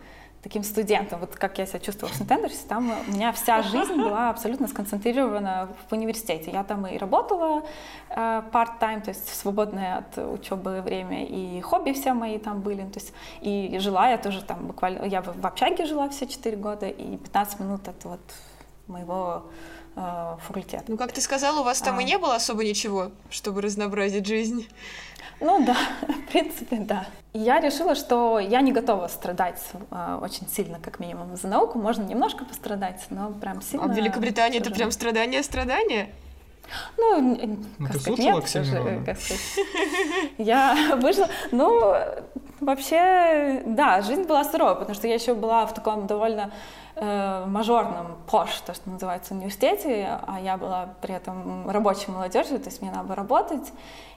таким студентом. Вот как я себя чувствовала в Сент-Эндерсе, там у меня вся жизнь была абсолютно сконцентрирована в университете. Я там и работала э, part-time, то есть свободное от учебы время, и хобби все мои там были. То есть, и жила я тоже там буквально... Я в, в общаге жила все 4 года, и 15 минут от вот моего э, факультета. Ну, как ты сказала, у вас там а... и не было особо ничего, чтобы разнообразить жизнь. Ну да, в принципе, да. Я решила, что я не готова страдать э, очень сильно, как минимум, за науку. Можно немножко пострадать, но прям сильно... А в Великобритании это прям страдание-страдание? Ну, ну как сказать, нет, уже, как сказать. Я вышла, ну, вообще, да, жизнь была суровая, потому что я еще была в таком довольно э, мажорном пош, то, что называется, университете, а я была при этом рабочей молодежью, то есть мне надо было работать,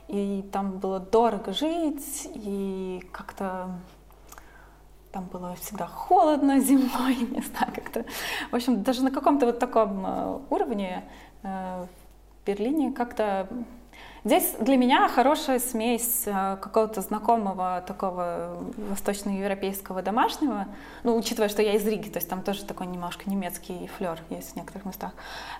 и там было дорого жить, и как-то там было всегда холодно зимой, не знаю, как-то. В общем, даже на каком-то вот таком э, уровне э, в Берлине как-то Здесь для меня хорошая смесь э, какого-то знакомого такого восточноевропейского домашнего, ну, учитывая, что я из Риги, то есть там тоже такой немножко немецкий флер есть в некоторых местах,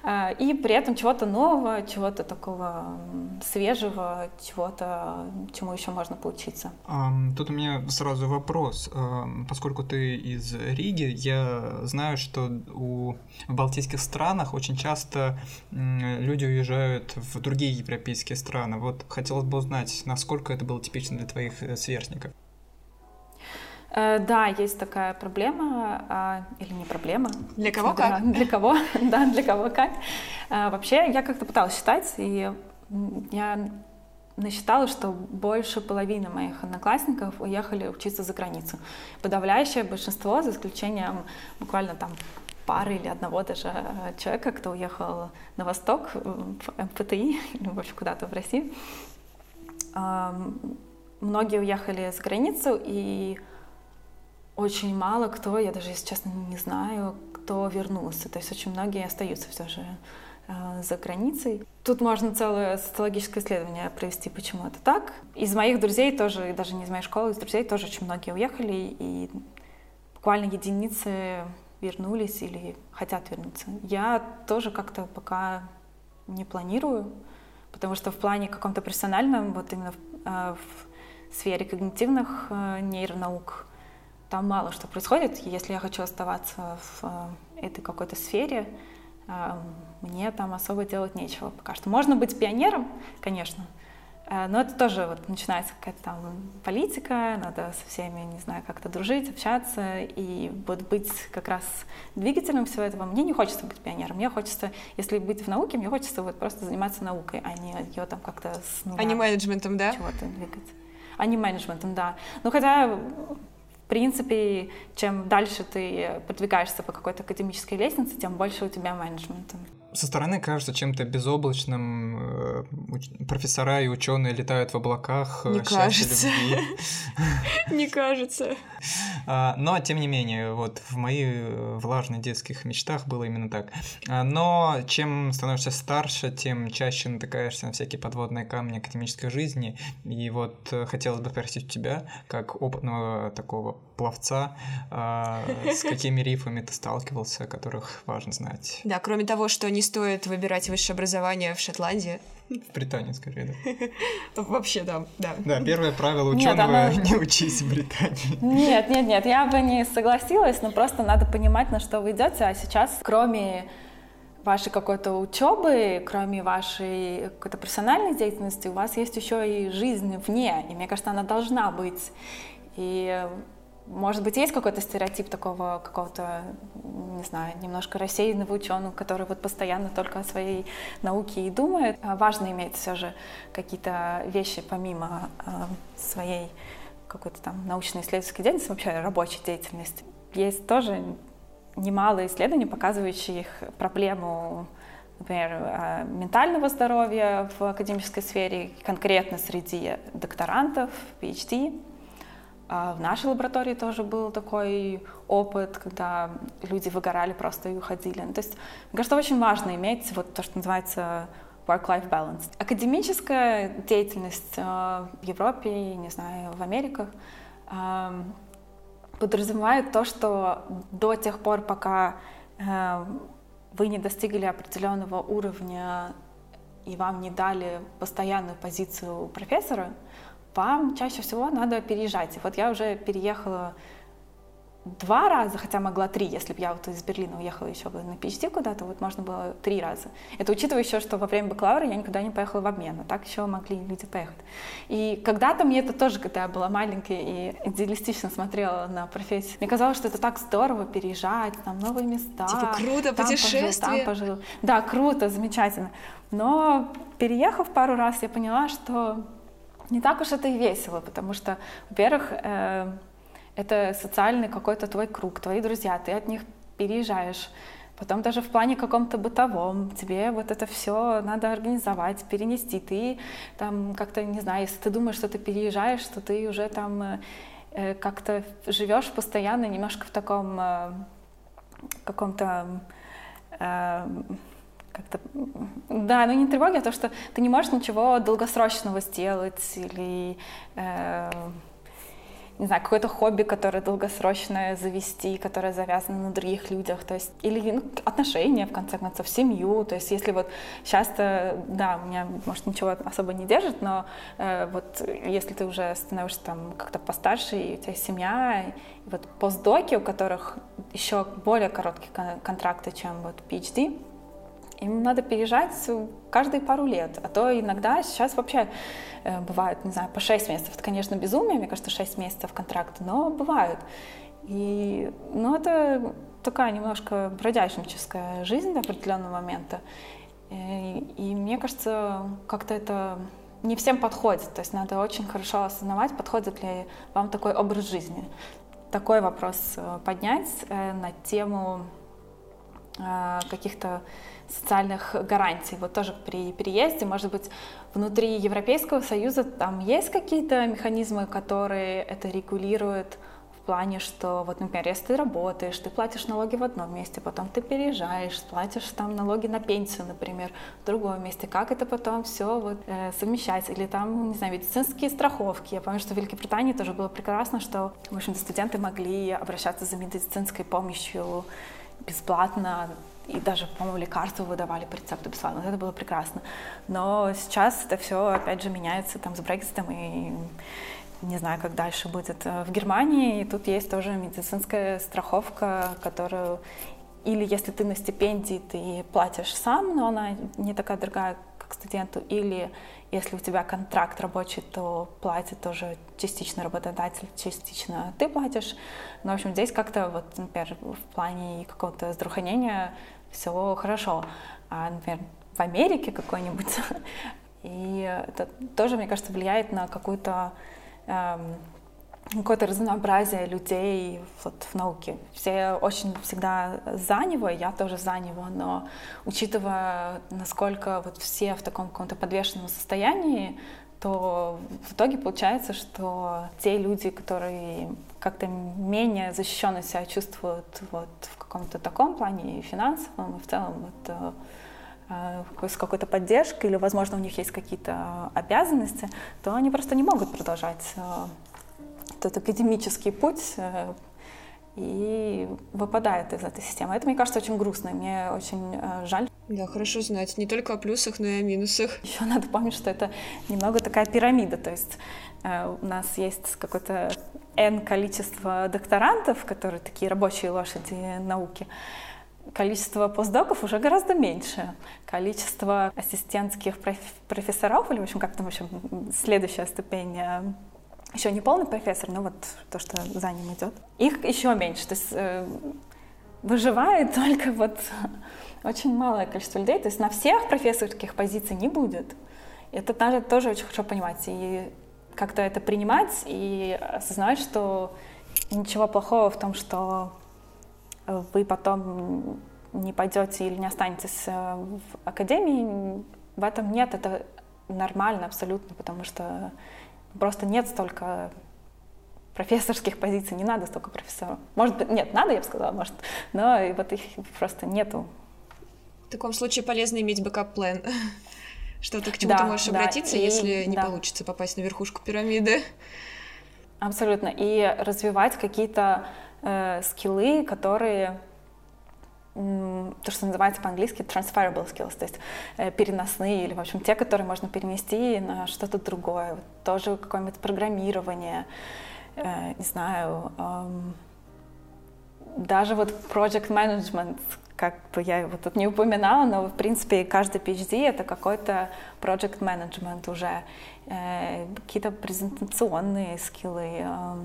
э, и при этом чего-то нового, чего-то такого свежего, чего-то, чему еще можно поучиться. Тут у меня сразу вопрос. Поскольку ты из Риги, я знаю, что у, в балтийских странах очень часто люди уезжают в другие европейские страны, страны. Вот хотелось бы узнать, насколько это было типично для твоих э, сверстников. Э, да, есть такая проблема, а, или не проблема. Для кого как? Для кого, да, для кого как. Э, вообще, я как-то пыталась считать, и я насчитала, что больше половины моих одноклассников уехали учиться за границу. Подавляющее большинство, за исключением буквально там пары или одного даже э, человека, кто уехал на восток, в МФТИ, или вообще куда-то в Россию. Многие уехали за границу, и очень мало кто, я даже, если честно, не знаю, кто вернулся. То есть очень многие остаются все же э, за границей. Тут можно целое социологическое исследование провести, почему это так. Из моих друзей тоже, даже не из моей школы, из друзей тоже очень многие уехали, и буквально единицы вернулись или хотят вернуться. Я тоже как-то пока не планирую, потому что в плане каком-то профессиональном, вот именно в, э, в сфере когнитивных э, нейронаук, там мало что происходит. Если я хочу оставаться в э, этой какой-то сфере, мне там особо делать нечего пока что. Можно быть пионером, конечно, Э, но это тоже вот начинается какая-то там политика, надо со всеми, не знаю, как-то дружить, общаться, и вот быть как раз двигателем всего этого. Мне не хочется быть пионером, мне хочется, если быть в науке, мне хочется вот просто заниматься наукой, а не ее там как-то с нуля. А не менеджментом, да? Чего-то двигать. А не менеджментом, да. Ну хотя в принципе, чем дальше ты продвигаешься по какой-то академической лестнице, тем больше у тебя менеджмента со стороны кажется чем-то безоблачным. Э, профессора и ученые летают в облаках. Э, не кажется. Не кажется. Но, тем не менее, вот в моих э, влажных детских мечтах было именно так. А, но чем становишься старше, тем чаще натыкаешься на всякие подводные камни академической жизни. И вот хотелось бы спросить тебя, как опытного такого пловца, а, с какими рифами ты сталкивался, о которых важно знать? Да, кроме того, что не стоит выбирать высшее образование в Шотландии. В Британии, скорее, да. Вообще, да, да. Да, первое правило ученого — не учись в Британии. Нет, нет, нет, я бы не согласилась, но просто надо понимать, на что вы идете. А сейчас, кроме вашей какой-то учебы, кроме вашей какой-то профессиональной деятельности, у вас есть еще и жизнь вне, и мне кажется, она должна быть. И может быть, есть какой-то стереотип такого какого-то, не знаю, немножко рассеянного ученого, который вот постоянно только о своей науке и думает. А важно иметь все же какие-то вещи помимо э, своей какой-то там научно-исследовательской деятельности, вообще рабочей деятельности. Есть тоже немало исследований, показывающих проблему например, а, ментального здоровья в академической сфере, конкретно среди докторантов, PhD, а в нашей лаборатории тоже был такой опыт, когда люди выгорали просто и уходили. Ну, то есть, мне кажется, очень важно иметь вот то, что называется work-life balance. Академическая деятельность э, в Европе, не знаю, в Америках, э, подразумевает то, что до тех пор, пока э, вы не достигли определенного уровня и вам не дали постоянную позицию профессора, вам чаще всего надо переезжать. И вот я уже переехала два раза, хотя могла три, если бы я вот из Берлина уехала еще бы на PhD куда-то, вот можно было три раза. Это учитывая еще, что во время бакалавра я никуда не поехала в обмен, а так еще могли люди поехать. И когда-то мне это тоже, когда я была маленькой и идеалистично смотрела на профессию, мне казалось, что это так здорово переезжать, там новые места. Типа круто, там путешествие. Пожил, там пожил. Да, круто, замечательно. Но переехав пару раз, я поняла, что не так уж это и весело, потому что, во-первых, э, это социальный какой-то твой круг, твои друзья, ты от них переезжаешь. Потом даже в плане каком-то бытовом тебе вот это все надо организовать, перенести. Ты там как-то, не знаю, если ты думаешь, что ты переезжаешь, что ты уже там э, э как-то живешь постоянно немножко в таком э, каком-то э, как-то, да, ну не тревоги, а то, что ты не можешь ничего долгосрочного сделать или э, не знаю, какое-то хобби, которое долгосрочное завести, которое завязано на других людях, то есть, или ну, отношения, в конце концов, семью, то есть, если вот часто, да, у меня, может, ничего особо не держит, но э, вот если ты уже становишься там как-то постарше, и у тебя семья, и вот постдоки, у которых еще более короткие контракты, чем вот PhD, им надо переезжать каждые пару лет, а то иногда сейчас вообще э, бывают, не знаю, по 6 месяцев. Это, конечно, безумие, мне кажется, 6 месяцев контракта, но бывают. И, ну, это такая немножко бродяжническая жизнь до определенного момента. И, э, и мне кажется, как-то это не всем подходит. То есть надо очень хорошо осознавать, подходит ли вам такой образ жизни. Такой вопрос э, поднять на тему каких-то социальных гарантий. Вот тоже при переезде, может быть, внутри Европейского Союза там есть какие-то механизмы, которые это регулируют в плане, что вот, например, если ты работаешь, ты платишь налоги в одном месте, потом ты переезжаешь, платишь там налоги на пенсию, например, в другом месте. Как это потом все вот, э, совмещается? Или там, не знаю, медицинские страховки. Я помню, что в Великобритании тоже было прекрасно, что, в общем-то, студенты могли обращаться за медицинской помощью бесплатно и даже, по-моему, лекарства выдавали по рецепту бесплатно. Вот это было прекрасно. Но сейчас это все, опять же, меняется там с Брекситом и не знаю, как дальше будет. В Германии тут есть тоже медицинская страховка, которую или если ты на стипендии, ты платишь сам, но она не такая дорогая, как студенту, или если у тебя контракт рабочий, то платит тоже частично работодатель, частично ты платишь. Но, в общем, здесь как-то, вот, например, в плане какого-то здравоохранения все хорошо. А, например, в Америке какой-нибудь, и это тоже, мне кажется, влияет на какую-то эм, какое-то разнообразие людей вот, в науке. Все очень всегда за него, я тоже за него, но учитывая, насколько вот все в таком каком-то подвешенном состоянии, то в итоге получается, что те люди, которые как-то менее защищенно себя чувствуют вот в каком-то таком плане и финансовом, и в целом вот, э, с какой-то поддержкой, или, возможно, у них есть какие-то обязанности, то они просто не могут продолжать э, этот академический путь и выпадают из этой системы. Это, мне кажется, очень грустно, и мне очень жаль. Да, хорошо знать не только о плюсах, но и о минусах. Еще надо помнить, что это немного такая пирамида, то есть э, у нас есть какое-то N количество докторантов, которые такие рабочие лошади науки, количество постдоков уже гораздо меньше. Количество ассистентских профессоров, или, в общем, как там, общем, следующая ступень э, еще не полный профессор, но вот то, что за ним идет, их еще меньше. То есть э, выживает только вот очень малое количество людей, то есть на всех профессорских позиций не будет. Это надо тоже очень хорошо понимать и как-то это принимать и осознавать, что ничего плохого в том, что вы потом не пойдете или не останетесь э, в академии, в этом нет, это нормально абсолютно, потому что просто нет столько профессорских позиций, не надо столько профессоров. Может быть, нет, надо, я бы сказала, может, но вот их просто нету в таком случае полезно иметь бэкап-план. Что ты к чему да, ты можешь да, обратиться, и, если не да. получится попасть на верхушку пирамиды. Абсолютно. И развивать какие-то э, скиллы, которые то, что называется по-английски transferable skills, то есть э, переносные или, в общем, те, которые можно перенести на что-то другое. Тоже какое-нибудь программирование, э, не знаю, даже вот project management, как бы я его тут не упоминала, но, в принципе, каждый PhD — это какой-то project management уже, э, какие-то презентационные скиллы. Э.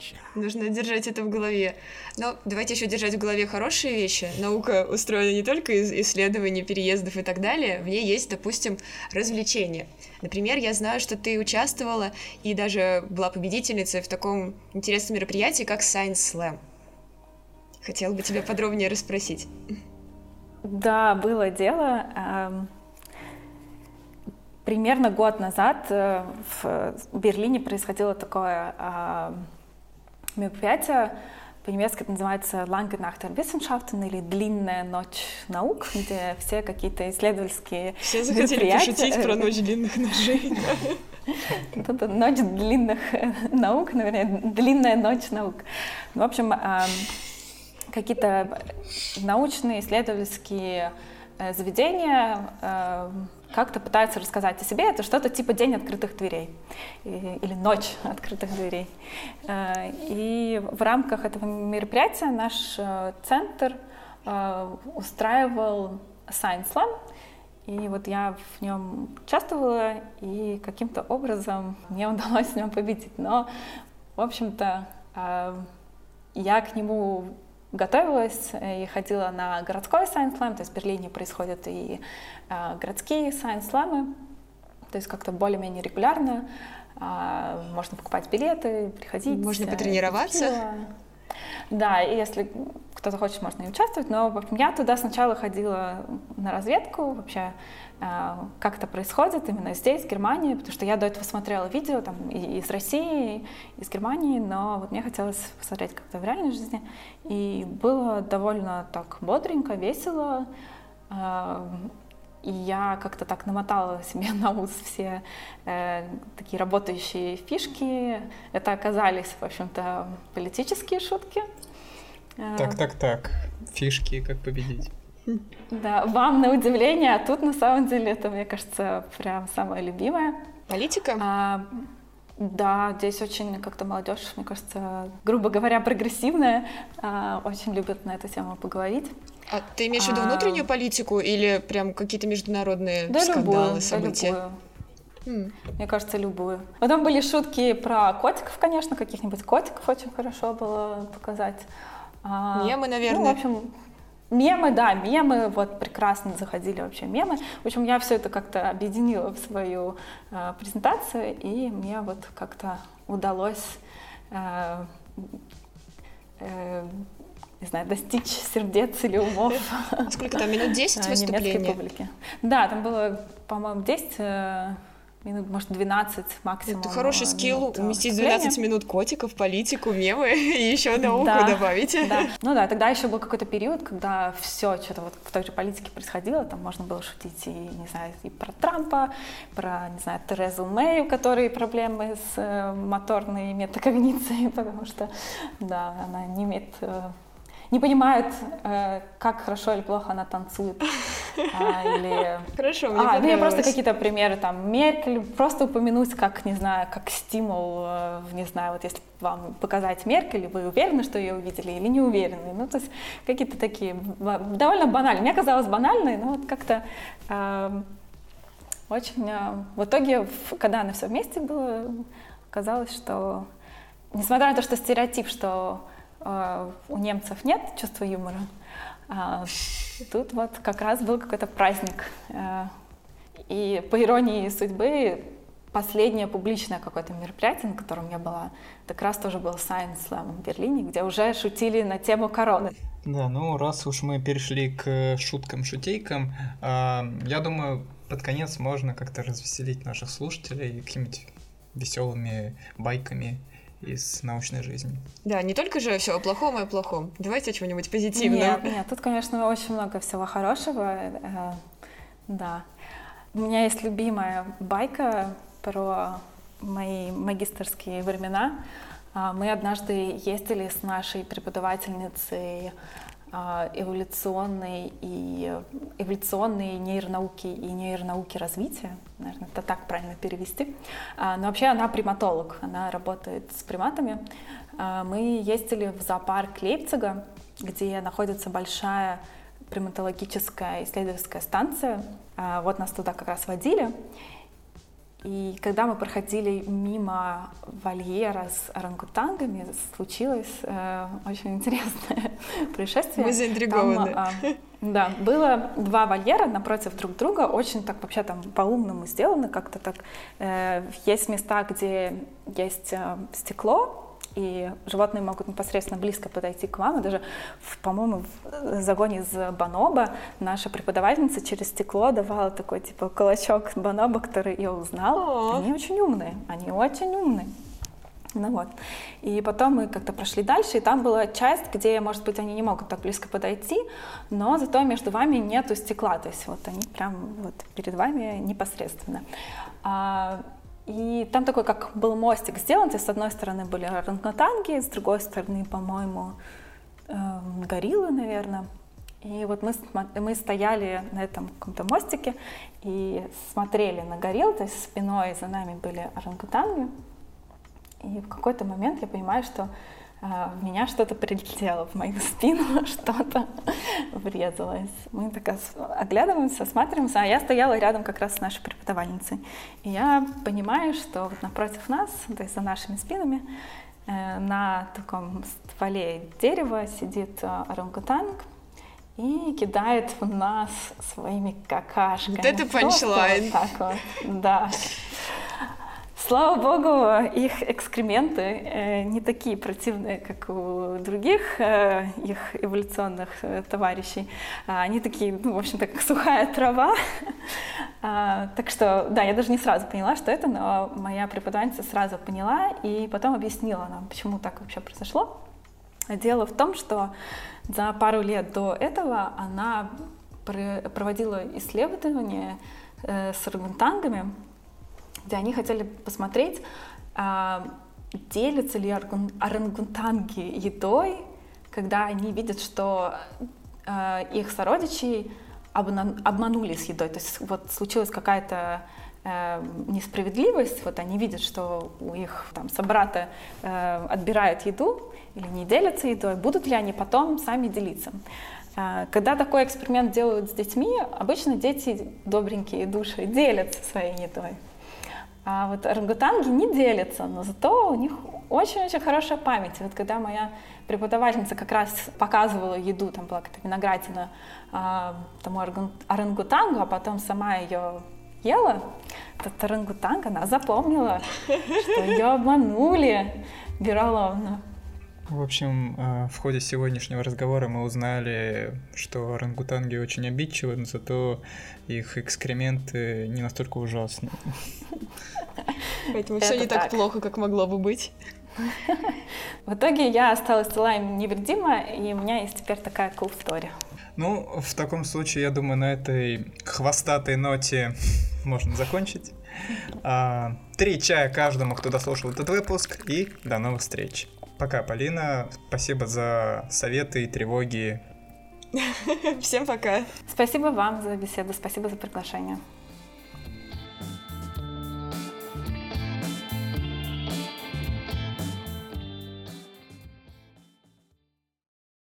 Нейро Нужно держать это в голове. Но давайте еще держать в голове хорошие вещи. Наука устроена не только из исследований, переездов и так далее. В ней есть, допустим, развлечения. Например, я знаю, что ты участвовала и даже была победительницей в таком интересном мероприятии, как Science Slam. Хотела бы тебя подробнее расспросить. Да, было дело. Примерно год назад э, в Берлине происходило такое мероприятие, по-немецки это называется Lange Nacht der Wissenschaften или Длинная ночь наук, где все какие-то исследовательские Все захотели пошутить про ночь длинных ножей. Это ночь длинных наук, наверное, длинная ночь наук. В общем, какие-то научные исследовательские э, заведения э, как-то пытаются рассказать о себе. Это что-то типа день открытых дверей или ночь открытых дверей. Э, и в рамках этого мероприятия наш э, центр э, устраивал Science Slam, и вот я в нем участвовала, и каким-то образом мне удалось в нем победить. Но, в общем-то, я к нему готовилась и ходила на городской Science Slam, то есть в Берлине происходят и э, городские Science Slam, то есть как-то более-менее регулярно. Э, можно покупать билеты, приходить. Можно потренироваться. Да, и если кто-то хочет, можно и участвовать, но в общем, я туда сначала ходила на разведку, вообще а, как это происходит именно здесь, в Германии, потому что я до этого смотрела видео там и из России, и из Германии, но вот мне хотелось посмотреть как-то в реальной жизни. И было довольно так бодренько, весело. И я как-то так намотала себе на ус все э, такие работающие фишки. Это оказались, в общем-то, политические шутки. Так, так, так. Фишки, как победить. Да, вам на удивление, а тут на самом деле это, мне кажется, прям самое любимое. Политика? А, да, здесь очень как-то молодежь, мне кажется, грубо говоря, прогрессивная, а, очень любят на эту тему поговорить. А ты имеешь в виду а... внутреннюю политику или прям какие-то международные да, скандалы, любую, события? Да, любую. Mm. Мне кажется, любую. Потом были шутки про котиков, конечно, каких-нибудь котиков очень хорошо было показать. Мемы, наверное. Ну, в общем, Мемы, да, мемы, вот прекрасно заходили вообще мемы. В общем, я все это как-то объединила в свою э, презентацию, и мне вот как-то удалось, э, э, не знаю, достичь сердец или умов. Сколько там, минут 10 выступления? публики. Да, там было, по-моему, 10 минут, может, 12 максимум. Это хороший скилл, уместить 12 минут котиков, политику, мемы и еще науку да, добавить. Да. Ну да, тогда еще был какой-то период, когда все что-то вот в той же политике происходило, там можно было шутить и, не знаю, и про Трампа, про, не знаю, Терезу Мэй, у которой проблемы с э, моторной метакогницией, потому что, да, она не имеет э, не понимает, э, как хорошо или плохо она танцует. А, или... Хорошо, мне а, ну я просто какие-то примеры, там, Меркель, просто упомянуть как, не знаю, как стимул, э, не знаю, вот если вам показать Меркель, вы уверены, что ее увидели или не уверены? Ну, то есть какие-то такие довольно банальные. Мне казалось банальные, но вот как-то э, очень... Э, в итоге, когда она все вместе было, казалось, что несмотря на то, что стереотип, что у немцев нет чувства юмора. А тут вот как раз был какой-то праздник. А, и по иронии судьбы, последнее публичное какое-то мероприятие, на котором я была, как раз тоже был Science Slam в Берлине, где уже шутили на тему короны. Да, ну раз уж мы перешли к шуткам-шутейкам, я думаю, под конец можно как-то развеселить наших слушателей какими-нибудь веселыми байками из научной жизни. Да, не только же все о плохом и о плохом. Давайте о чем-нибудь позитивном. Нет, нет, тут, конечно, очень много всего хорошего. Э, да. У меня есть любимая байка про мои магистрские времена. А, мы однажды ездили с нашей преподавательницей эволюционной и эволюционные нейронауки и нейронауки развития, наверное, это так правильно перевести. А, но вообще она приматолог, она работает с приматами. Мы ездили в зоопарк Лейпцига, где находится большая приматологическая исследовательская станция. Вот нас туда как раз водили. И когда мы проходили мимо вольера с орангутангами, случилось э, очень интересное происшествие. Мы заинтригованы. Там, э, да, было два вольера напротив друг друга, очень так вообще там по-умному сделано, как-то так. Э, есть места, где есть э, стекло, и животные могут непосредственно близко подойти к вам. И даже, по-моему, в загоне из Баноба наша преподавательница через стекло давала такой, типа, кулачок Баноба, который ее узнал. Они очень умные, они очень умные. Ну вот. И потом мы как-то прошли дальше, и там была часть, где, может быть, они не могут так близко подойти, но зато между вами нету стекла, то есть вот они прям вот перед вами непосредственно. А, и там такой, как был мостик сделан, есть с одной стороны были орангутанги, с другой стороны, по-моему, эм, гориллы, наверное. И вот мы, мы стояли на этом каком-то мостике и смотрели на горилл, то есть спиной за нами были орангутанги. И в какой-то момент я понимаю, что в меня что-то прилетело, в мою спину что-то врезалось. Мы так оглядываемся, осматриваемся, а я стояла рядом как раз с нашей преподавательницей. И я понимаю, что вот напротив нас, то есть за нашими спинами, э, на таком стволе дерева сидит э, орангутанг и кидает в нас своими какашками. Вот это панчлайн. Вот так вот, да. Слава богу, их экскременты э, не такие противные, как у других э, их эволюционных э, товарищей. А они такие, ну, в общем-то, как сухая трава. А, так что, да, я даже не сразу поняла, что это, но моя преподавательница сразу поняла и потом объяснила нам, почему так вообще произошло. Дело в том, что за пару лет до этого она проводила исследования с орангутангами, где они хотели посмотреть, а, делятся ли орангутанги едой, когда они видят, что а, их сородичи обманули с едой. То есть вот случилась какая-то э, несправедливость, вот они видят, что у их там собрата э, отбирают еду или не делятся едой, будут ли они потом сами делиться. Э, когда такой эксперимент делают с детьми, обычно дети добренькие души делятся своей едой. А вот орангутанги не делятся, но зато у них очень-очень хорошая память. Вот когда моя преподавательница как раз показывала еду, там была какая-то виноградина а, тому орангутангу, а потом сама ее ела, этот орангутанг, она запомнила, что ее обманули вероломно. В общем, э, в ходе сегодняшнего разговора мы узнали, что орангутанги очень обидчивы, но зато их экскременты не настолько ужасны. Поэтому все не так плохо, как могло бы быть. В итоге я осталась цела и невредима, и у меня есть теперь такая cool story. Ну, в таком случае, я думаю, на этой хвостатой ноте можно закончить. А, три чая каждому, кто дослушал этот выпуск, и до новых встреч. Пока, Полина. Спасибо за советы и тревоги. Всем пока. Спасибо вам за беседу, спасибо за приглашение.